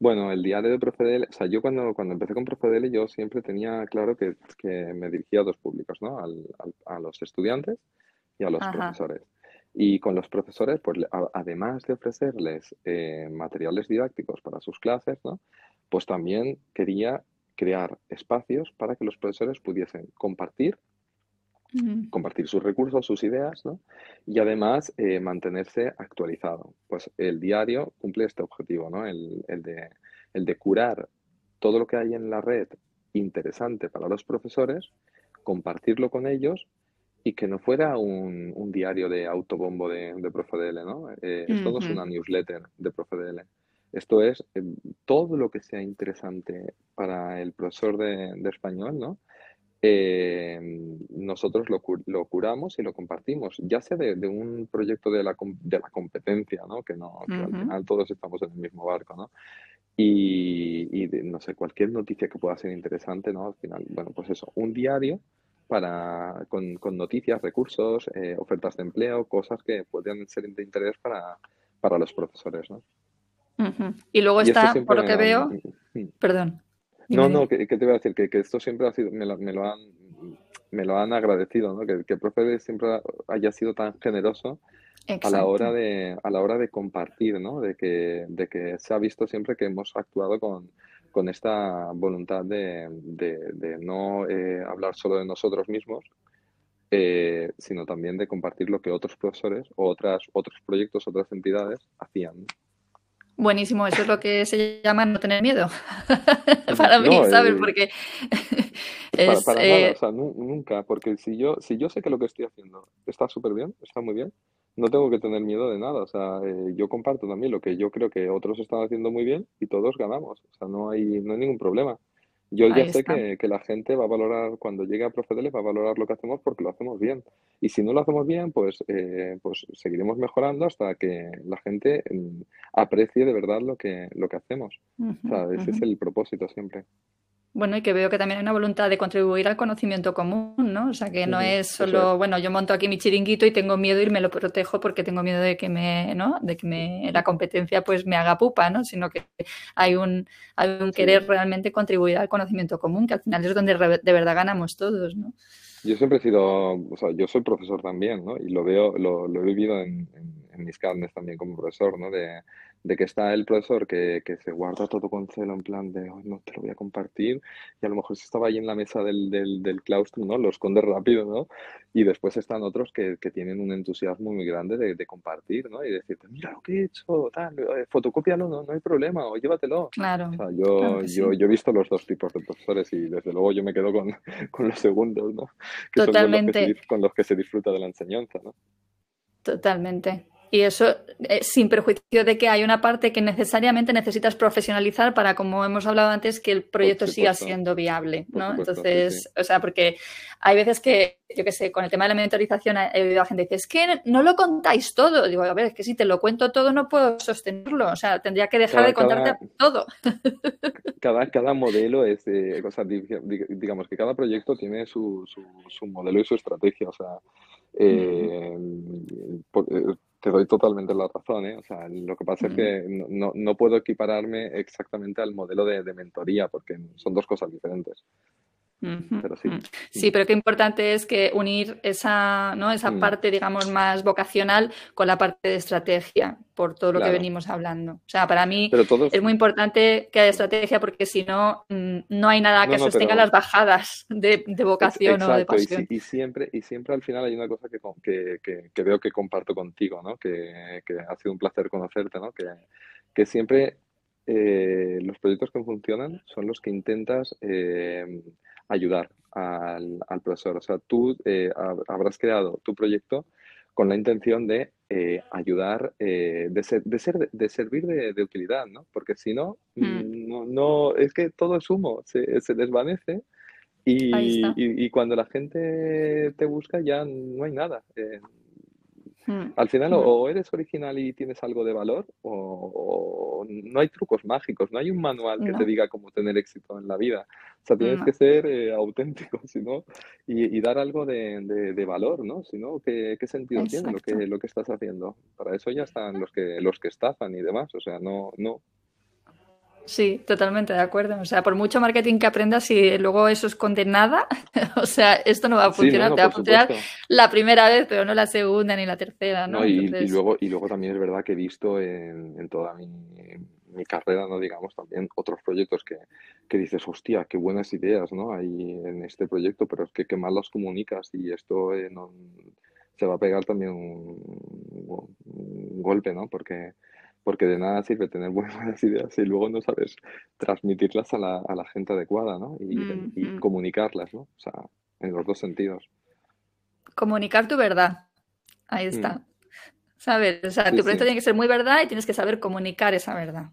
Bueno, el diario de Profedele, o sea, yo cuando, cuando empecé con Profedele yo siempre tenía claro que, que me dirigía a dos públicos, ¿no? Al, al, a los estudiantes y a los Ajá. profesores. Y con los profesores, pues a, además de ofrecerles eh, materiales didácticos para sus clases, ¿no? Pues también quería crear espacios para que los profesores pudiesen compartir Compartir sus recursos, sus ideas, ¿no? Y además eh, mantenerse actualizado. Pues el diario cumple este objetivo, ¿no? El, el, de, el de curar todo lo que hay en la red interesante para los profesores, compartirlo con ellos y que no fuera un, un diario de autobombo de, de ProfeDL, ¿no? Eh, uh-huh. Esto no es una newsletter de ProfeDL. Esto es eh, todo lo que sea interesante para el profesor de, de español, ¿no? Eh, nosotros lo, lo, curamos y lo compartimos, ya sea de, de un proyecto de la, de la competencia, ¿no? Que, no, que uh -huh. al final todos estamos en el mismo barco, ¿no? Y, y de, no sé, cualquier noticia que pueda ser interesante, ¿no? Al final, bueno, pues eso, un diario para, con, con noticias, recursos, eh, ofertas de empleo, cosas que pueden ser de interés para, para los profesores, ¿no? Uh -huh. Y luego y está, por lo que veo, perdón. No, no, que, que, te voy a decir que, que, esto siempre ha sido, me lo, me lo han me lo han agradecido, ¿no? Que, que el profe siempre haya sido tan generoso Exacto. a la hora de a la hora de compartir, ¿no? De que, de que se ha visto siempre que hemos actuado con, con esta voluntad de, de, de no eh, hablar solo de nosotros mismos, eh, sino también de compartir lo que otros profesores o otras, otros proyectos, otras entidades hacían. Buenísimo, eso es lo que se llama no tener miedo. para mí, no, ¿sabes? Eh, porque es, para, para eh... nada, o sea, nunca, porque si yo, si yo sé que lo que estoy haciendo está súper bien, está muy bien, no tengo que tener miedo de nada. O sea, eh, yo comparto también lo que yo creo que otros están haciendo muy bien y todos ganamos. O sea, no hay, no hay ningún problema. Yo Ahí ya sé que, que, la gente va a valorar, cuando llegue a procederle, va a valorar lo que hacemos porque lo hacemos bien. Y si no lo hacemos bien, pues, eh, pues seguiremos mejorando hasta que la gente aprecie de verdad lo que, lo que hacemos. Uh -huh, o sea, ese uh -huh. es el propósito siempre. Bueno, y que veo que también hay una voluntad de contribuir al conocimiento común, ¿no? O sea, que no es solo, bueno, yo monto aquí mi chiringuito y tengo miedo y me lo protejo porque tengo miedo de que me, ¿no? De que me, la competencia pues me haga pupa, ¿no? Sino que hay un, hay un querer realmente contribuir al conocimiento común, que al final es donde de verdad ganamos todos, ¿no? Yo siempre he sido, o sea, yo soy profesor también, ¿no? Y lo veo, lo, lo he vivido en, en, mis carnes también como profesor, ¿no? De, de que está el profesor que, que, se guarda todo con celo en plan de, no te lo voy a compartir, y a lo mejor si estaba ahí en la mesa del, del, del claustro, ¿no? Lo esconde rápido, ¿no? Y después están otros que, que tienen un entusiasmo muy grande de, de, compartir, ¿no? Y decirte, mira lo que he hecho, tal, eh, fotocópialo, no, no hay problema, o llévatelo. Claro. O sea, yo, claro yo, sí. yo he visto los dos tipos de profesores y desde luego yo me quedo con, con los segundos, ¿no? Que Totalmente. Son con los, que se, con los que se disfruta de la enseñanza, ¿no? Totalmente. Y eso eh, sin perjuicio de que hay una parte que necesariamente necesitas profesionalizar para, como hemos hablado antes, que el proyecto siga siendo viable, ¿no? Supuesto, Entonces, sí, sí. o sea, porque hay veces que, yo qué sé, con el tema de la mentorización he oído a gente que dice, es que no lo contáis todo. Digo, a ver, es que si te lo cuento todo no puedo sostenerlo. O sea, tendría que dejar cada, de contarte cada, todo. Cada, cada modelo es, o sea, digamos que cada proyecto tiene su, su, su modelo y su estrategia. O sea, eh, por, eh, te doy totalmente la razón, ¿eh? O sea, lo que pasa es que no, no, puedo equipararme exactamente al modelo de, de, mentoría porque son dos cosas diferentes. Pero sí. sí, pero qué importante es que unir esa, ¿no? esa mm. parte, digamos, más vocacional con la parte de estrategia, por todo lo claro. que venimos hablando. O sea, para mí todos... es muy importante que haya estrategia porque si no, mm, no hay nada que no, no, sostenga pero... las bajadas de, de vocación Exacto, o de pasión. Y, y, siempre, y siempre al final hay una cosa que, que, que, que veo que comparto contigo, ¿no? Que, ha sido un placer conocerte, ¿no? Que, siempre eh, los proyectos que funcionan son los que intentas eh, ayudar al, al, profesor. O sea, tú eh, habrás creado tu proyecto con la intención de eh, ayudar, eh, de, ser, de, ser, de servir de, de, utilidad, ¿no? Porque si no, mm. no, no, es que todo es humo, se, se desvanece y, y, y, cuando la gente te busca ya no hay nada. Eh, Mm. Al final, mm. o eres original y tienes algo de valor, o, o, no hay trucos mágicos, no hay un manual que no. te diga cómo tener éxito en la vida. O sea, tienes no. que ser eh, auténtico, si no, y, y, dar algo de, de, de, valor, ¿no? Si no, ¿qué, qué sentido Exacto. tiene lo que, lo que estás haciendo? Para eso ya están los que, los que estafan y demás, o sea, no, no, Sí, totalmente de acuerdo. O sea, por mucho marketing que aprendas, si luego eso esconde nada, o sea, esto no va a funcionar. Sí, no, no, Te va a funcionar supuesto. la primera vez, pero no la segunda ni la tercera, ¿no? no y, Entonces... y, luego, y luego también es verdad que he visto en, en toda mi, mi, carrera, ¿no? Digamos, también otros proyectos que, que, dices, hostia, qué buenas ideas, ¿no? Hay en este proyecto, pero es que qué mal las comunicas y esto eh, no, se va a pegar también un, un golpe, ¿no? Porque porque de nada sirve tener buenas ideas si luego no sabes transmitirlas a la, a la gente adecuada, ¿no? Y, mm, y mm. comunicarlas, ¿no? O sea, en los dos sentidos. Comunicar tu verdad. Ahí está. Mm. ¿Sabes? O sea, sí, tu proyecto sí. tiene que ser muy verdad y tienes que saber comunicar esa verdad.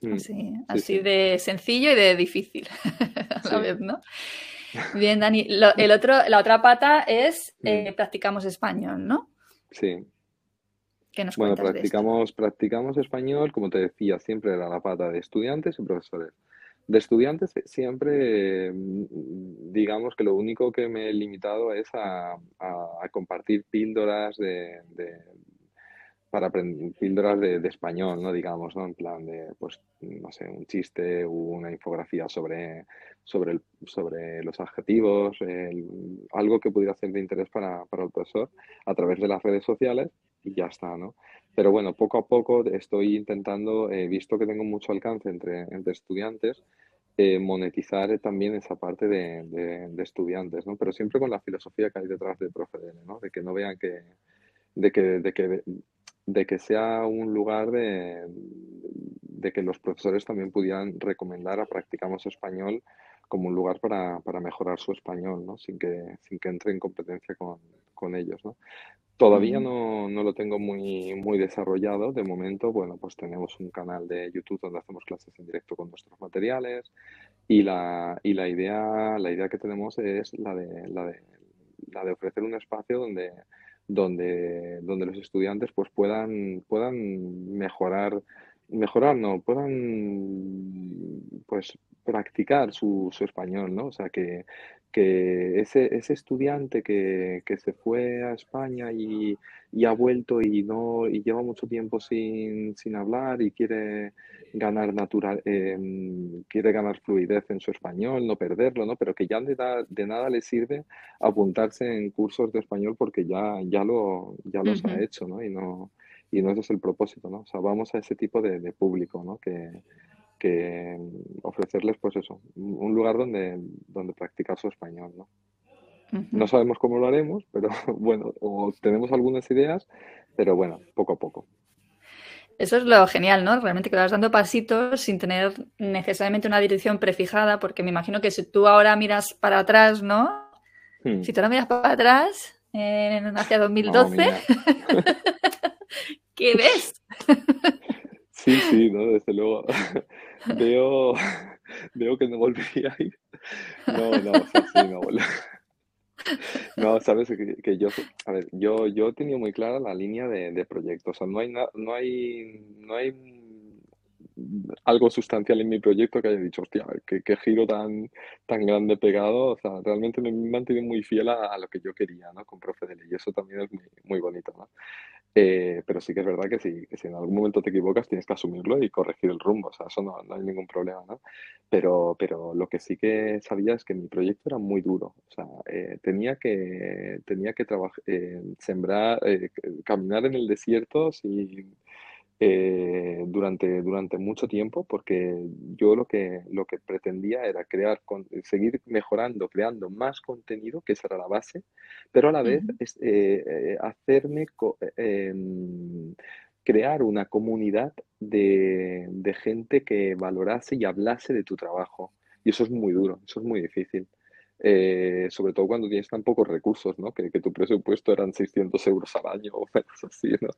Así, sí, así de sencillo y de difícil a la vez, ¿no? Bien, Dani. Lo, el otro, la otra pata es eh, practicamos español, ¿no? Sí. Bueno, practicamos, practicamos español, como te decía, siempre era la pata de estudiantes y profesores. De estudiantes siempre, digamos que lo único que me he limitado es a, a, a compartir píldoras de, de para aprender píldoras de, de, español, ¿no? Digamos, ¿no? En plan de, pues, no sé, un chiste una infografía sobre, sobre, el, sobre los adjetivos, el, algo que pudiera ser de interés para, para el profesor a través de las redes sociales y ya está, ¿no? Pero bueno, poco a poco estoy intentando, eh, visto que tengo mucho alcance entre, entre estudiantes, eh, monetizar también esa parte de, de, de, estudiantes, ¿no? Pero siempre con la filosofía que hay detrás de Profedele, ¿no? De que no vean que, de que, de que, de que sea un lugar de, de que los profesores también pudieran recomendar a Practicamos Español como un lugar para, para mejorar su español, ¿no? Sin que, sin que entre en competencia con, con ellos, ¿no? Todavía no, no, lo tengo muy, muy desarrollado. De momento, bueno, pues tenemos un canal de YouTube donde hacemos clases en directo con nuestros materiales y la, y la, idea, la idea que tenemos es la de, la de, la de ofrecer un espacio donde, donde, donde los estudiantes pues puedan, puedan mejorar mejorar, no, puedan pues practicar su, su español, ¿no? O sea, que, que ese, ese estudiante que, que se fue a España y, y ha vuelto y no y lleva mucho tiempo sin, sin hablar y quiere ganar natural em, quiere ganar fluidez en su español, no perderlo, ¿no? Pero que ya de, de nada le sirve apuntarse en cursos de español porque ya, ya lo ya los ha hecho, ¿no? Y no y no ese es el propósito, ¿no? O sea, vamos a ese tipo de, de público, ¿no? Que, que ofrecerles, pues eso, un lugar donde, donde practicar su español, ¿no? No sabemos cómo lo haremos, pero bueno, o tenemos algunas ideas, pero bueno, poco a poco. Eso es lo genial, ¿no? Realmente que vas dando pasitos sin tener necesariamente una dirección prefijada, porque me imagino que si tú ahora miras para atrás, ¿no? Hmm. Si tú ahora miras para atrás, hacia 2012, ¿qué ves? Sí, sí, ¿no? Desde luego. veo, veo que no volvería a ir. No, no, sí, no No, sabes que, yo, a ver, yo, yo he tenido muy clara la línea de, de proyectos. O sea, no hay, no hay, no hay algo sustancial en mi proyecto que haya dicho, hostia, qué, qué giro tan, tan grande pegado. O sea, realmente me he mantenido muy fiel a, lo que yo quería, ¿no? Con Profe y eso también es muy, muy bonito, ¿no? Eh, pero sí que es verdad que si, que si en algún momento te equivocas tienes que asumirlo y corregir el rumbo, o sea, eso no, no hay ningún problema, ¿no? Pero, pero lo que sí que sabía es que mi proyecto era muy duro, o sea, eh, tenía que, tenía que trabajar, eh, sembrar, caminar en el desierto sin eh, durante, durante mucho tiempo porque yo lo que, lo que pretendía era crear, con, seguir mejorando, creando más contenido, que esa era la base, pero a la vez es, eh, eh, hacerme em, crear una comunidad de, de gente que valorase y hablase de tu trabajo. Y eso es muy duro, eso es muy difícil. Eh, sobre todo cuando tienes tan pocos recursos, ¿no? Que, que, tu presupuesto eran 600 euros al año o menos así, ¿no?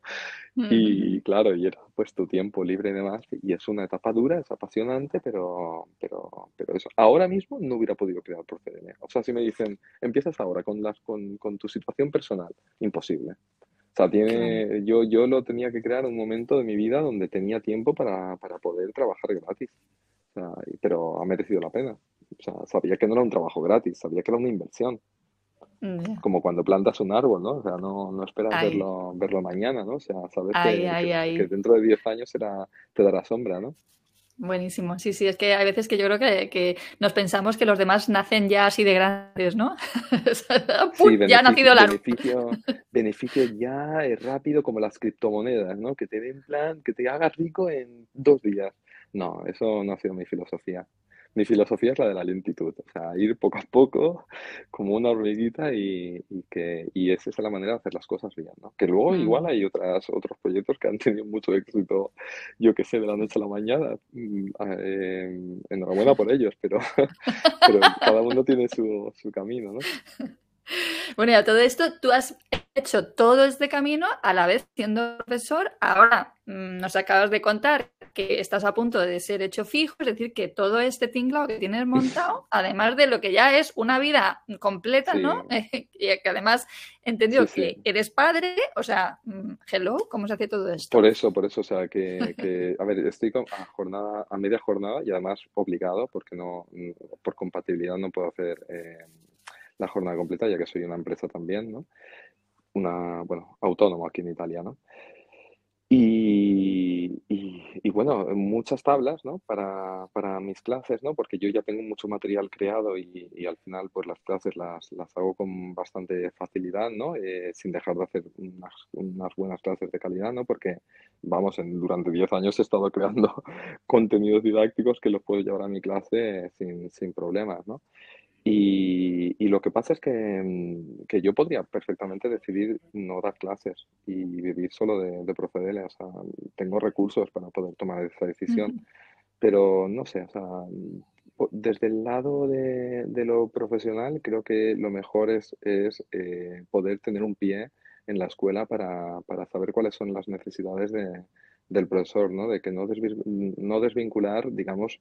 Y claro, y era pues tu tiempo libre y demás, y es una etapa dura, es apasionante, pero, pero, pero eso, ahora mismo no hubiera podido crear Procedeme. O sea, si me dicen, empiezas ahora con, las, con, con tu situación personal, imposible. O sea, tiene, yo, yo lo tenía que crear en un momento de mi vida donde tenía tiempo para, para poder trabajar gratis. O sea, pero ha merecido la pena. O sea, sabía que no era un trabajo gratis, sabía que era una inversión. Mm. Como cuando plantas un árbol, ¿no? O sea, no, no esperas verlo, verlo mañana, ¿no? O sea, sabes que, dentro de 10 años será, te dará sombra, ¿no? Buenísimo, sí, sí, es que hay veces que yo creo que, nos pensamos que los demás nacen ya así de grandes, ¿no? ya ha nacido la beneficio, beneficio ya es rápido como las criptomonedas, ¿no? Que te den plan, que te hagas rico en dos días. No, eso no ha sido mi filosofía mi filosofía es la de la lentitud, o sea, ir poco a poco como una hormiguita y, que, y esa es la manera de hacer las cosas bien, ¿no? Que luego mm. igual hay otras, otros proyectos que han tenido mucho éxito, yo que sé, de la noche a la mañana, eh, enhorabuena por ellos, pero, pero cada uno tiene su, su camino, ¿no? Bueno, y a todo esto, tú has hecho todo este camino a la vez siendo profesor. Ahora mm, nos acabas de contar que estás a punto de ser hecho fijo, es decir, que todo este tinglado que tienes montado, además de lo que ya es una vida completa, ¿no? y que además he entendido que eres padre, o sea, mm, hello, ¿cómo se hace todo esto? Por eso, por eso, o sea, que, a ver, estoy a jornada, a media jornada y además obligado, porque no, mm, por compatibilidad no puedo hacer eh, la jornada completa, ya que soy una empresa también, ¿no? una, bueno, autónomo aquí en Italia. Y, y, bueno, muchas tablas, ¿no? Para, para, mis clases, ¿no? Porque yo ya tengo mucho material creado y, y al final, pues las clases las, las hago con bastante facilidad, ¿no? Eh, sin dejar de hacer unas, unas, buenas clases de calidad, ¿no? Porque, vamos, durante 10 años he estado creando contenidos didácticos que los puedo llevar a mi clase sin, sin problemas, ¿no? Y, y, lo que pasa es que, mm, que, yo podría perfectamente decidir no dar clases y vivir solo de, de. O sea, tengo recursos para poder tomar esa decisión, pero no sé, o sea, desde el lado de, de, lo profesional, creo que lo mejor es, es eh, poder tener un pie en la escuela para, para, saber cuáles son las necesidades de, del profesor, ¿no? De que no, no desvincular, digamos,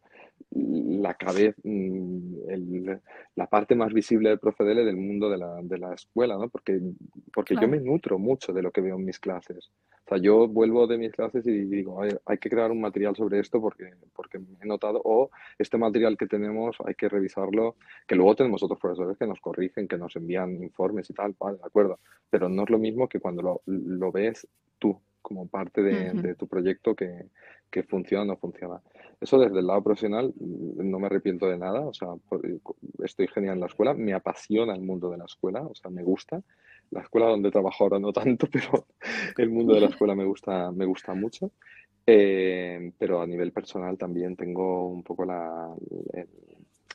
la cabeza, mm, la parte más visible del Profedele del mundo de la, de la escuela, ¿no? Porque, porque yo me nutro mucho de lo que veo en mis clases. O sea, yo vuelvo de mis clases y digo, hay, hay que crear un material sobre esto porque, porque he notado, o este material que tenemos hay que revisarlo, que luego tenemos otros profesores que nos corrigen, que nos envían informes y tal, vale, de acuerdo, pero no es lo mismo que cuando lo, lo ves tú como parte de, tu proyecto que, funciona o no funciona. Eso desde el lado profesional mm, no me arrepiento de nada, o sea, estoy genial en la escuela, me apasiona el mundo de la escuela, o sea, me gusta. La escuela donde trabajo ahora no tanto, pero el mundo de la escuela me gusta, me gusta mucho. Eh, pero a nivel personal también tengo un poco la,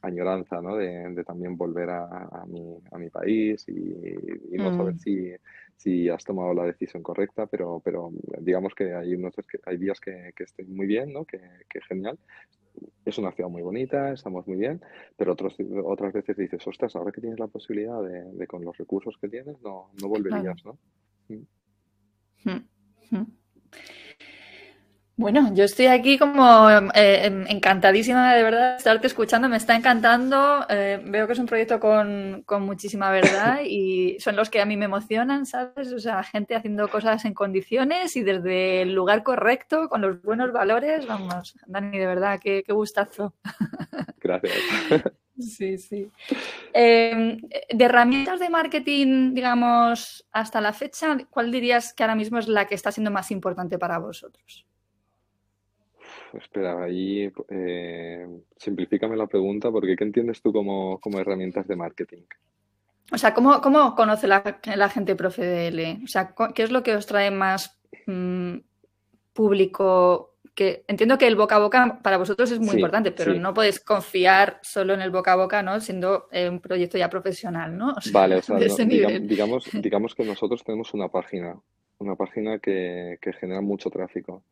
añoranza ¿no? de, también volver a, mi, a mi país y, no saber mm. si, si has tomado la decisión correcta, pero, pero digamos que hay, unos, hay días que, que estoy muy bien, ¿no? que, que genial. Es una ciudad muy bonita, estamos muy bien, pero otros, otras veces dices, ostras, ahora que tienes la posibilidad de, de con los recursos que tienes, no, no volverías, ¿no? Mm. Hmm. Bueno, yo estoy aquí como eh, encantadísima de verdad de estarte escuchando, me está encantando, eh, veo que es un proyecto con, con, muchísima verdad y son los que a mí me emocionan, ¿sabes? O sea, gente haciendo cosas en condiciones y desde el lugar correcto, con los buenos valores, vamos, Dani, de verdad, qué, qué gustazo. Gracias. Sí, sí. Em, de herramientas de marketing, digamos, hasta la fecha, ¿cuál dirías que ahora mismo es la que está siendo más importante para vosotros? Espera, ahí eh, simplifícame la pregunta porque ¿qué entiendes tú como, herramientas de marketing? O sea, ¿cómo, cómo conoce la, la gente ProfeDL? O sea, ¿qué es lo que os trae más mm, público? Que entiendo que el boca a boca para vosotros es muy importante, pero no podéis confiar solo en el boca a boca, ¿no? Siendo eh, un proyecto ya profesional, ¿no? vale, o sea, digamos, digamos, que nosotros tenemos una página, una página que, que genera mucho tráfico.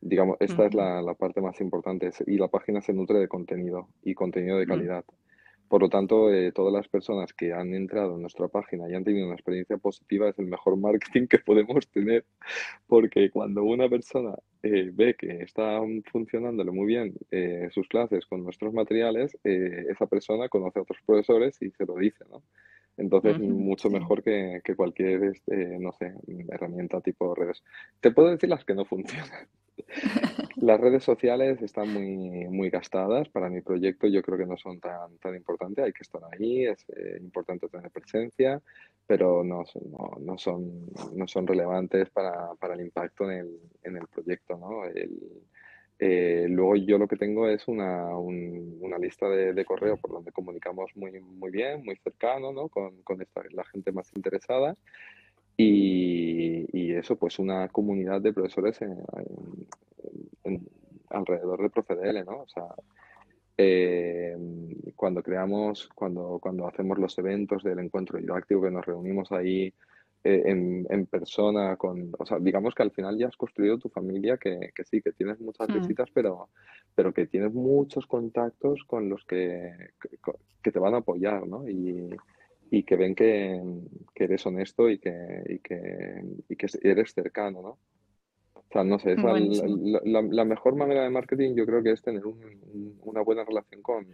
Digamos, esta es la, la, parte más importante y la página se nutre de contenido y contenido de calidad. Por lo tanto, eh, todas las personas que han entrado en nuestra página y han tenido una experiencia positiva es el mejor marketing que podemos tener, porque cuando una persona eh, ve que está funcionándole muy bien eh, sus clases con nuestros materiales, esa persona conoce a otros profesores y se lo dice, ¿no? Entonces, mucho mejor que, que cualquier, este, no sé, herramienta tipo redes. Te puedo decir las que no funcionan. Las redes sociales están muy, muy gastadas para mi proyecto. Yo creo que no son tan, tan importantes. Hay que estar ahí, es eh, importante tener presencia, pero no, no, no, son, no son relevantes para, para el impacto en el, en el proyecto. ¿no? Eh, luego yo lo que tengo es una, una lista de, de, correo por donde comunicamos muy, muy bien, muy cercano, ¿no? con, con esta, la gente más interesada. Y, y, eso, pues una comunidad de profesores en, alrededor de Profedele, ¿no? O sea, eh, cuando creamos, cuando, cuando hacemos los eventos del encuentro didáctico, que nos reunimos ahí eh, en, en, persona, con, o sea, digamos que al final ya has construido tu familia, que, que sí, que tienes muchas mm. visitas, pero, pero que tienes muchos contactos con los que, que, te van a apoyar, ¿no? Y, y que ven que, que, eres honesto y que, y que, y que eres cercano, ¿no? O sea, no sé, la, la, mejor manera de marketing yo creo que es tener una buena relación con,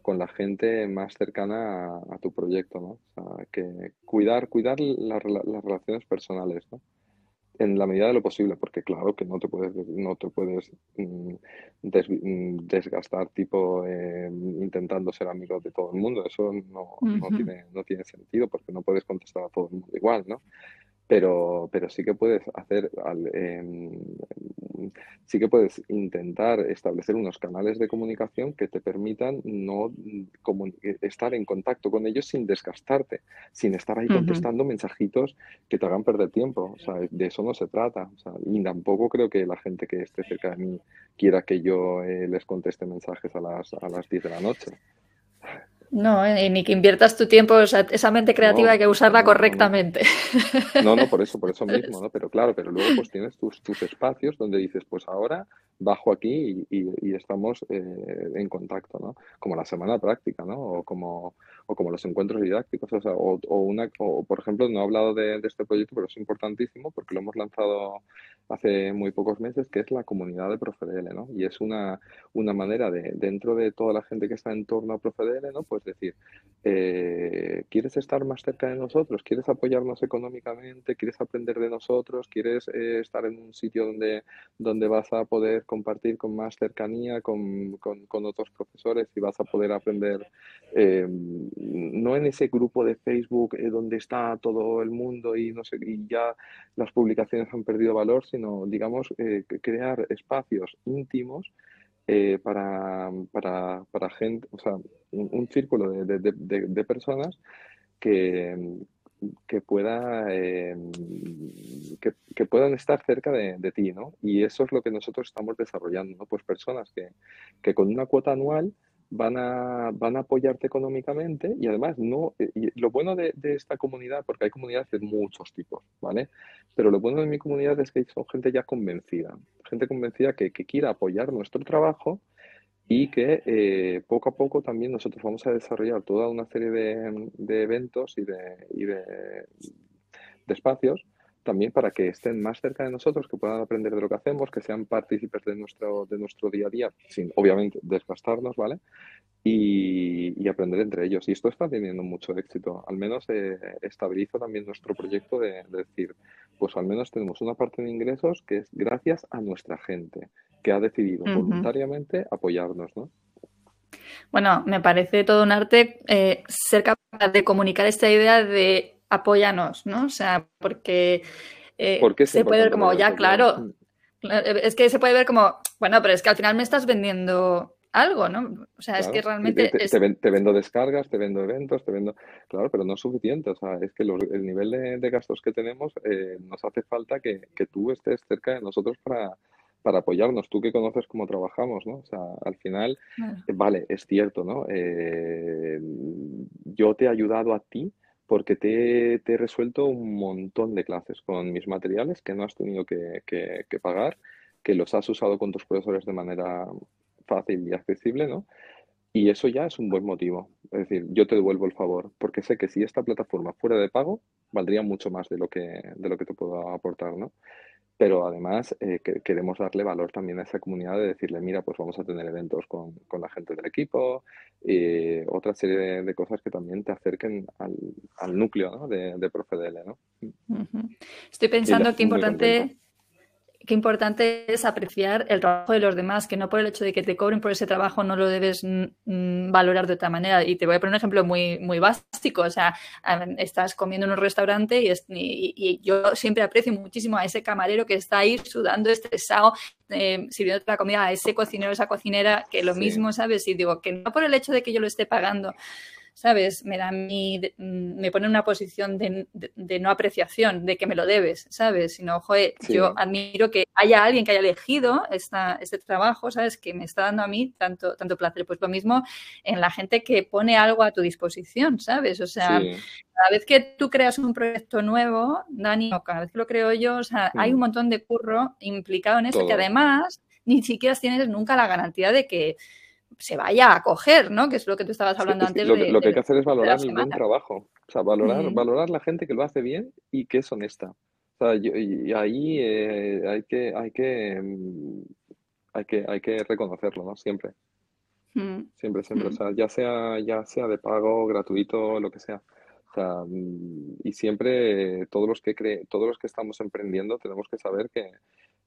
con, la gente más cercana a, tu proyecto, ¿no? O sea, que cuidar, cuidar las relaciones personales, ¿no? En la medida de lo posible, porque claro que no te puedes, no te puedes mm, mm, desgastar tipo eh, intentando ser amigo de todo el mundo. Eso no, no, tiene, no tiene sentido porque no puedes contestar a todo el mundo igual, ¿no? Pero, pero sí que puedes hacer, em, sí que puedes intentar establecer unos canales de comunicación que te permitan no estar en contacto con ellos sin desgastarte, sin estar ahí contestando mensajitos que te hagan perder tiempo. O sea, de eso no se trata. O sea, y tampoco creo que la gente que esté cerca de mí quiera que yo eh, les conteste mensajes a las, a las 10 de la noche. No, eh, ni que inviertas tu tiempo, o sea, esa mente creativa hay que usarla correctamente. No, no, por eso, por eso mismo, ¿no? Pero claro, pero luego pues tienes tus, tus espacios donde dices, pues ahora bajo aquí y, estamos eh, en contacto, ¿no? Como la semana práctica, ¿no? O como, o como los encuentros didácticos, o, sea, o, una, o por ejemplo, no he hablado de, este proyecto, pero es importantísimo porque lo hemos lanzado hace muy pocos meses, que es la comunidad de ProfeDL, ¿no? Y es una, una manera de, dentro de toda la gente que está en torno a ProfeDL, ¿no? Pues decir, eh, ¿quieres estar más cerca de nosotros? ¿Quieres apoyarnos económicamente? ¿Quieres aprender de nosotros? ¿Quieres eh, estar en un sitio donde, donde vas a poder compartir con más cercanía con, con, otros profesores y vas a poder aprender, eh, no en ese grupo de Facebook donde está todo el mundo y, no sé, y ya las publicaciones han perdido valor, sino, digamos, crear espacios íntimos para, para, para, gente, o sea, un, círculo de, de, de, personas que, que, pueda, eh, que, puedan estar cerca de, ti, ¿no? Y eso es lo que nosotros estamos desarrollando, ¿no? Pues personas que, que con una cuota anual van a, van a apoyarte económicamente y además no eh, lo bueno de, esta comunidad, porque hay comunidades de muchos tipos, ¿vale? Pero lo bueno de mi comunidad es que son gente ya convencida, gente convencida que, que quiera apoyar nuestro trabajo y que eh, poco a poco también nosotros vamos a desarrollar toda una serie de, eventos y, de, y de, de, espacios también para que estén más cerca de nosotros, que puedan aprender de lo que hacemos, que sean partícipes de nuestro, de nuestro día a día, sin obviamente desgastarnos, ¿vale? Y, aprender entre ellos. Y esto está teniendo mucho éxito. Al menos eh, estabiliza también nuestro proyecto de, de, decir, pues al menos tenemos una parte de ingresos que es gracias a nuestra gente, que ha decidido voluntariamente apoyarnos, ¿no? Bueno, me parece todo un arte eh, ser capaz de comunicar esta idea de apóyanos, ¿no? O sea, porque eh, se puede ver como, ya, claro, es que se puede ver como, bueno, pero es que al final me estás vendiendo algo, ¿no? O sea, es que realmente... Te, vendo descargas, te vendo eventos, te vendo... Claro, pero no es suficiente. O sea, es que el nivel de, gastos que tenemos eh, nos hace falta que, tú estés cerca de nosotros para, para apoyarnos. Tú que conoces cómo trabajamos, ¿no? O sea, al final, vale, es cierto, ¿no? yo te he ayudado a ti porque te, he resuelto un montón de clases con mis materiales que no has tenido que, pagar, que los has usado con tus profesores de manera fácil y accesible, ¿no? Y eso ya es un buen motivo. Es decir, yo te devuelvo el favor, porque sé que si esta plataforma fuera de pago, valdría mucho más de lo que, de lo que te puedo aportar, ¿no? Pero además eh, queremos darle valor también a esa comunidad de decirle, mira, pues vamos a tener eventos con, con la gente del equipo y otra serie de, cosas que también te acerquen al, al núcleo ¿no? de, de ProfeDL. ¿no? Estoy pensando que importante qué importante es apreciar el trabajo de los demás, que no por el hecho de que te cobren por ese trabajo no lo debes valorar de otra manera. Y te voy a poner un ejemplo muy, muy básico. O sea, estás comiendo en un restaurante y, y, yo siempre aprecio muchísimo a ese camarero que está ahí sudando, estresado, eh, sirviendo la comida, a ese cocinero, esa cocinera, que lo mismo, ¿sabes? Y digo, que no por el hecho de que yo lo esté pagando ¿sabes? Me da mi, mm, me pone en una posición de, no apreciación, de que me lo debes, ¿sabes? Sino, joder, yo admiro que haya alguien que haya elegido esta, este trabajo, ¿sabes? Que me está dando a mí tanto, tanto placer. Pues lo mismo en la gente que pone algo a tu disposición, ¿sabes? O sea, cada vez que tú creas un proyecto nuevo, Dani, o cada vez que lo creo yo, o sea, hay un montón de curro implicado en eso que además ni siquiera tienes nunca la garantía de que se vaya a coger, ¿no? Que es lo que tú estabas hablando antes. Lo, lo que hay que hacer es valorar el buen trabajo. O sea, valorar, valorar la gente que lo hace bien y que es honesta. O sea, y ahí eh, hay que, hay que, mm, hay que, hay que reconocerlo, ¿no? Siempre. Siempre, siempre. O sea, ya sea, ya sea de pago, gratuito, lo que sea. O sea, mm, y siempre todos los que cre todos los que estamos emprendiendo tenemos que saber que,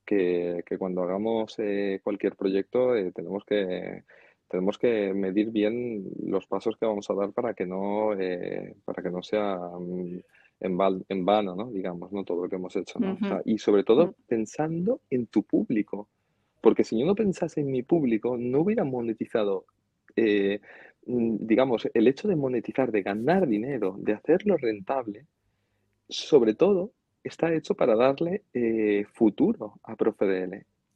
que, que cuando hagamos eh, cualquier proyecto eh, tenemos que tenemos que medir bien los pasos que vamos a dar para que no, eh, para que no sea mm, en, en, vano, ¿no? Digamos, ¿no? Todo lo que hemos hecho, ¿no? y sobre todo mm. pensando en tu público, porque si yo no pensase en mi público, no hubiera monetizado, eh, mm, digamos, el hecho de monetizar, de ganar dinero, de hacerlo rentable, sobre todo está hecho para darle eh, futuro a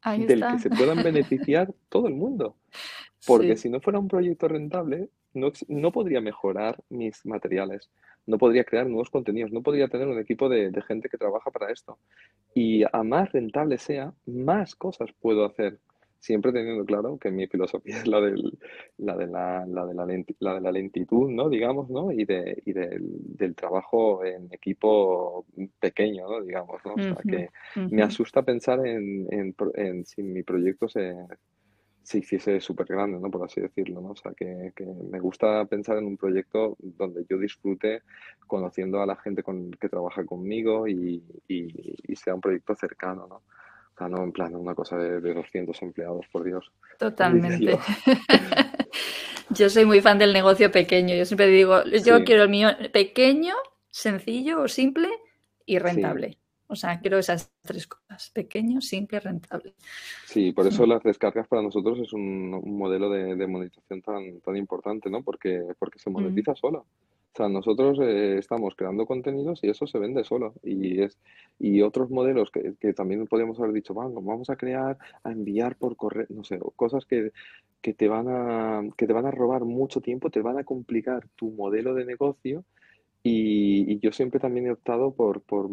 Del que se puedan beneficiar todo el mundo. Porque si no fuera un proyecto rentable, no, no, podría mejorar mis materiales, no podría crear nuevos contenidos, no podría tener un equipo de, gente que trabaja para esto. Y a más rentable sea, más cosas puedo hacer siempre teniendo claro que mi filosofía es la, del, la, de, la, la, de, la, la de la lentitud, ¿no? Digamos, ¿no? Y, de, y del, del, trabajo en equipo pequeño, ¿no? Digamos, ¿no? O sea, que me asusta pensar en, en, en, si mi proyecto se, se hiciese súper grande, ¿no? Por así decirlo, ¿no? O sea, que, que, me gusta pensar en un proyecto donde yo disfrute conociendo a la gente con, que trabaja conmigo y, y, y sea un proyecto cercano, ¿no? No en plan una cosa de, de 200 empleados, por Dios. Totalmente. yo soy muy fan del negocio pequeño. Yo siempre digo, yo quiero el mío pequeño, sencillo o simple y rentable. O sea, quiero esas tres cosas, pequeño, simple, rentable. Sí, por eso las descargas para nosotros es un, un modelo de, de, monetización tan, tan importante, ¿no? Porque, porque se monetiza mm. solo. O sea, nosotros eh, estamos creando contenidos y eso se vende solo. Y es y otros modelos que, que también podríamos haber dicho, vamos, vamos a crear, a enviar por correo, no sé, cosas que, que, te van a, que te van a robar mucho tiempo, te van a complicar tu modelo de negocio. Y, yo siempre también he optado por, por,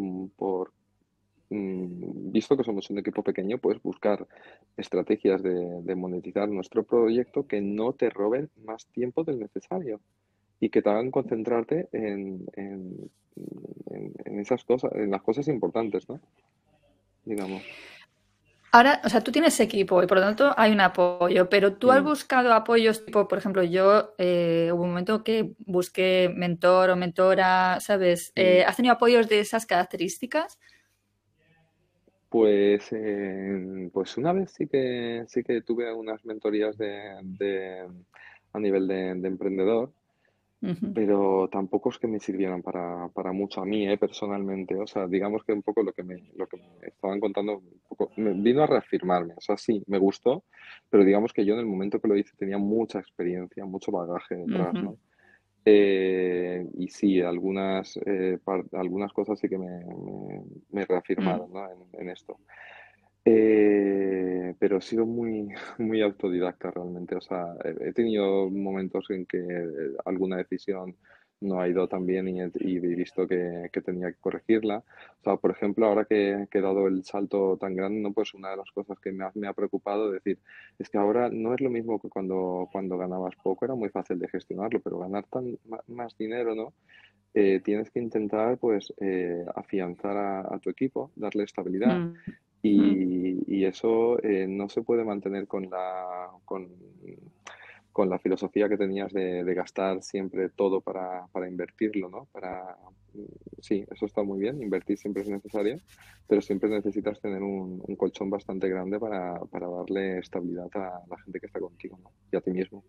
mm, visto que somos un equipo pequeño, pues buscar estrategias de monetizar nuestro proyecto que no te roben más tiempo del necesario y que te hagan concentrarte en, en, en, esas cosas, en las cosas importantes, ¿no? Digamos. Ahora, o sea, tú tienes equipo y por lo tanto hay un apoyo, pero tú has mm. buscado apoyos tipo, por ejemplo, yo eh, hubo un momento que busqué mentor o mentora, ¿sabes? Eh, ¿Has tenido apoyos de esas características? Pues, eh, pues una vez sí que sí que tuve unas mentorías de, de a nivel de, de emprendedor pero tampoco es que me sirvieran para, para mucho a mí, ¿eh? personalmente. O sea, digamos que un poco lo que me, lo que me estaban contando un poco, me vino a reafirmarme. O sea, sí, me gustó, pero digamos que yo en el momento que lo hice tenía mucha experiencia, mucho bagaje detrás, ¿no? Eh, y sí, algunas, eh, algunas cosas sí que me, me, me reafirmaron mm. ¿no? en, en, esto. Eh, pero he sido muy, muy autodidacta realmente. O sea, he tenido momentos en que eh, alguna decisión no ha ido tan bien y he, y he visto que, que, tenía que corregirla. O sea, por ejemplo, ahora que, que, he dado el salto tan grande, ¿no? pues una de las cosas que me ha, me ha preocupado es decir, es que ahora no es lo mismo que cuando, cuando ganabas poco, era muy fácil de gestionarlo, pero ganar tan, más dinero, ¿no? Eh, tienes que intentar pues eh, afianzar a, a, tu equipo, darle estabilidad. Mm. Y, y eso eh, no se puede mantener con la, con, con la filosofía que tenías de, de gastar siempre todo para, para, invertirlo, ¿no? Para, sí, eso está muy bien, invertir siempre es necesario, pero siempre necesitas tener un, un colchón bastante grande para, para, darle estabilidad a la gente que está contigo ¿no? y a ti mismo.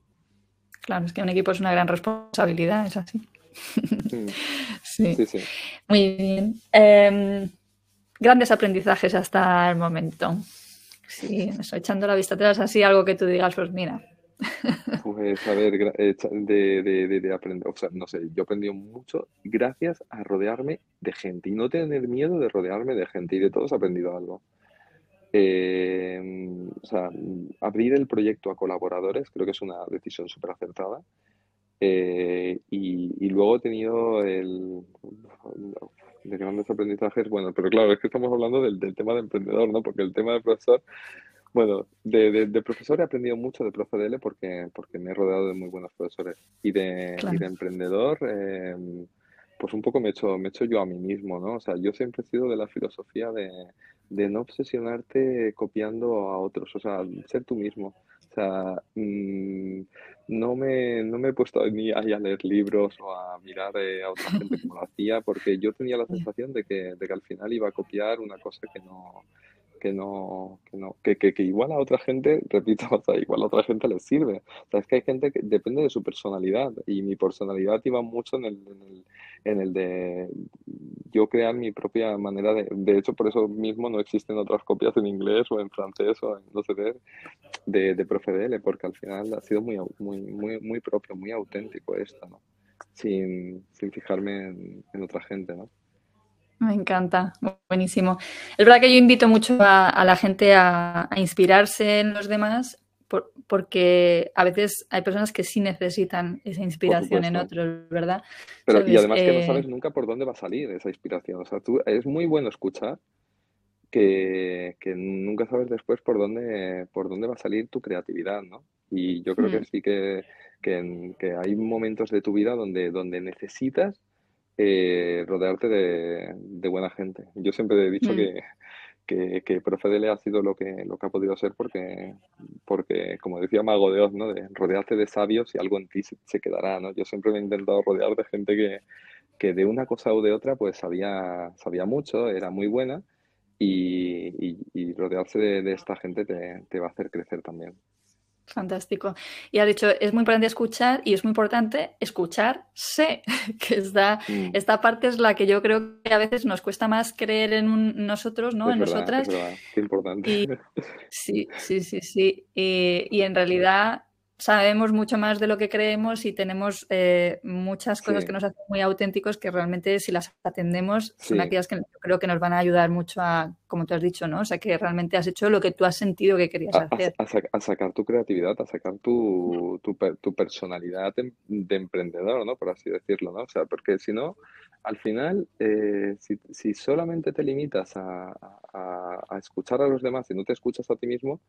Claro, es que un equipo es una gran responsabilidad, es así. Mm. sí. sí. sí. Muy bien. Eh, grandes aprendizajes hasta el momento. Sí, estoy echando la vista atrás, así algo que tú digas, pues mira. Pues a ver, de, de, de, de, aprender, o sea, no sé, yo he aprendido mucho gracias a rodearme de gente y no tener miedo de rodearme de gente y de todos he aprendido algo. Eh, o sea, abrir el proyecto a colaboradores creo que es una decisión súper acertada. Eh, y, luego he tenido el, de grandes aprendizajes, bueno, pero claro, es que estamos hablando del, del tema de emprendedor, ¿no? Porque el tema de profesor, bueno, de, de, de, profesor he aprendido mucho de ProfeDL porque, porque me he rodeado de muy buenos profesores. Y de, claro. y de emprendedor, eh, pues un poco me he, hecho, me he hecho yo a mí mismo, ¿no? O sea, yo siempre he sido de la filosofía de, de no obsesionarte copiando a otros, o sea, ser tú mismo. Sea, mmm, no, me, no me he puesto ni a, a leer libros o a mirar eh, a otra gente como lo hacía, porque yo tenía la sensación de que, de que al final iba a copiar una cosa que no, que no, que no, que, que, que, igual a otra gente, repito, o sea, igual a otra gente les sirve. O sea, es que hay gente que depende de su personalidad y mi personalidad iba mucho en el, en el, en el de yo crear mi propia manera de, de hecho por eso mismo no existen otras copias en inglés o en francés o en no sé de, de, de ProfeDL, porque al final ha sido muy, muy, muy, muy propio, muy auténtico esto, ¿no? Sin, sin fijarme en, en otra gente, ¿no? Me encanta, buenísimo. Es verdad que yo invito mucho a, a la gente a, a, inspirarse en los demás por, porque a veces hay personas que sí necesitan esa inspiración en otros, ¿verdad? Pero, y además eh... que no eh, sabes nunca por dónde va a salir esa inspiración. O sea, tú, es muy bueno escuchar, que, que nunca sabes después por dónde, por dónde va a salir tu creatividad, ¿no? Y yo creo que Mm, sí que, que, que hay momentos de tu vida donde, donde necesitas eh, rodearte de, de buena gente. Yo siempre he dicho mm. que, que, que Profedele ha sido lo que, lo que ha podido ser porque, porque, como decía Mago de Oz, ¿no? De rodearte de sabios y algo en ti se, se quedará, ¿no? Yo siempre me he intentado rodear de gente que, que de una cosa u de otra pues sabía, sabía mucho, era muy buena y, y- y rodearse de, de esta gente te, te va a hacer crecer también. Fantástico. Y ha dicho, es muy importante escuchar y es muy importante escucharse, que esta, Mm, esta parte es la que yo creo que a veces nos cuesta más creer en un- nosotros, ¿no? es En verdad, es nosotras. verdad, qué importante. Y sí, sí, sí, sí. Y, y en realidad sabemos mucho más de lo que creemos y tenemos eh, muchas cosas que nos hacen muy auténticos que realmente si las atendemos son aquellas que yo creo que nos van a ayudar mucho a, como tú has dicho, ¿no? O sea, que realmente has hecho lo que tú has sentido que querías A, hacer. a sac- a sacar tu creatividad, a sacar tu, tu, tu personalidad em- de emprendedor, ¿no? Por así decirlo, ¿no? O sea, porque si no, al final, eh, si, si solamente te limitas a- a escuchar a los demás y no te escuchas a ti mismo,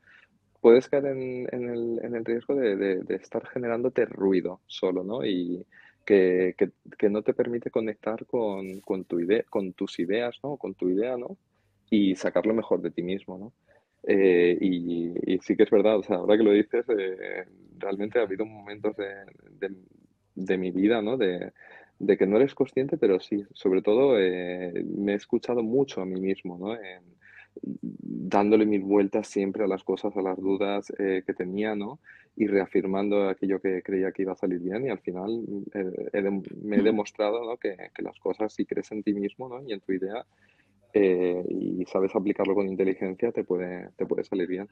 puedes caer en, el, riesgo de, estar generándote ruido solo, ¿no? Y que, no te permite conectar con, tu idea, con tus ideas, ¿no? Con tu idea, ¿no? Y sacar lo mejor de ti mismo, ¿no? Eh, y, sí que es verdad, o sea, ahora que lo dices, eh, realmente ha habido momentos de, de- mi vida, ¿no? De, que no eres consciente, pero sí, sobre todo eh, me he escuchado mucho a mí mismo, ¿no? Dándole mil vueltas siempre a las cosas, a las dudas eh, que tenía, ¿no? Y reafirmando aquello que creía que iba a salir bien y al final eh, he me he Mm. demostrado, ¿no? Que, que las cosas, si crees en ti mismo, ¿no? Y en tu idea eh, y sabes aplicarlo con inteligencia, te puede, te puede salir bien.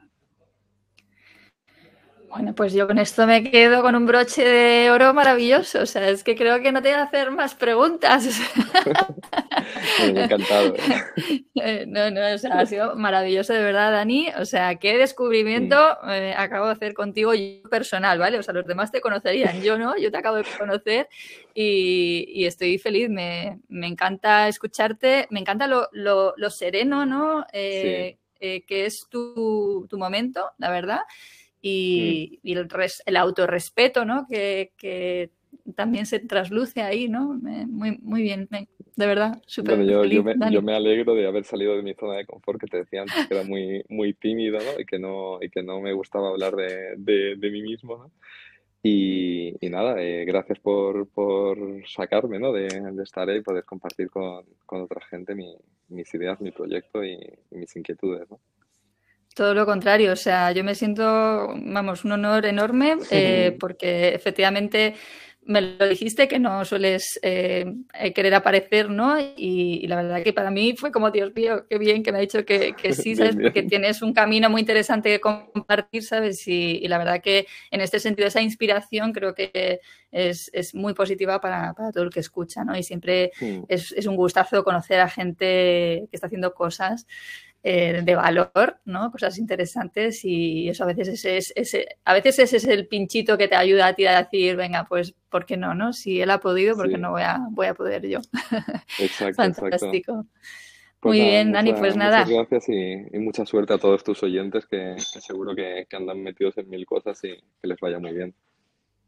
Bueno, pues yo con esto me quedo con un broche de oro maravilloso. O sea, es que creo que no te voy a hacer más preguntas. Encantado. ¿eh? Eh, No, no, o sea, ha sido maravilloso de verdad, Dani. O sea, qué descubrimiento Mm, eh, acabo de hacer contigo yo personal, ¿vale? O sea, los demás te conocerían, yo no, yo te acabo de conocer y, y estoy feliz. Me, me encanta escucharte, me encanta lo, lo- lo sereno, ¿no? Sí, Eh, que es tu, tu momento, la verdad. Y, y el, res- el autorrespeto, ¿no? Que, que también se trasluce ahí, ¿no? Muy, muy bien, me- de verdad, Bueno, súper yo, yo yo Dani. me alegro de haber salido de mi zona de confort, que te decía antes que era muy, muy tímido, ¿no? Y que no, y que no me gustaba hablar de, de, de mí mismo, ¿no? Y, y nada, eh, gracias por, por sacarme, ¿no? De, de estar ahí y poder compartir con, con otra gente mi- mis ideas, mi proyecto y, y mis inquietudes, ¿no? Todo lo contrario, o sea, yo me siento, vamos, un honor enorme eh, porque efectivamente me lo dijiste que no sueles eh, eh, querer aparecer, ¿no? Y, y la verdad que para mí fue como, Dios mío, qué bien que me ha dicho que, que sí, ¿sabes? Porque tienes un camino muy interesante que compartir, ¿sabes? Y, y la verdad que en este sentido esa inspiración creo que es, es muy positiva para, para todo el que escucha, ¿no? Y siempre es, es un gustazo conocer a gente que está haciendo cosas eh, de valor, ¿no? Cosas interesantes y eso a veces ese es ese, a veces ese es el pinchito que te ayuda a ti a decir, venga, pues, ¿por qué no? no? Si él ha podido, ¿por qué Sí, no voy a, voy a poder yo? exacto, exacto. Fantástico. Pues Muy nada, bien, Dani, mucha- pues muchas nada. gracias y, y mucha suerte a todos tus oyentes que, que seguro que, que andan metidos en mil cosas y que les vaya muy bien.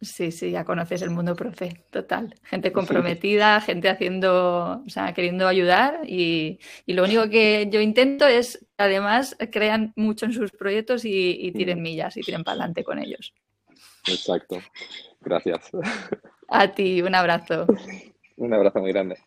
Sí, sí, ya conoces el mundo profe, total. Gente comprometida, gente haciendo, o sea, queriendo ayudar y, y lo único que yo intento es que además crean mucho en sus proyectos y, y tiren millas y tiren para adelante con ellos. Exacto. Gracias. A ti, un abrazo. Un abrazo muy grande.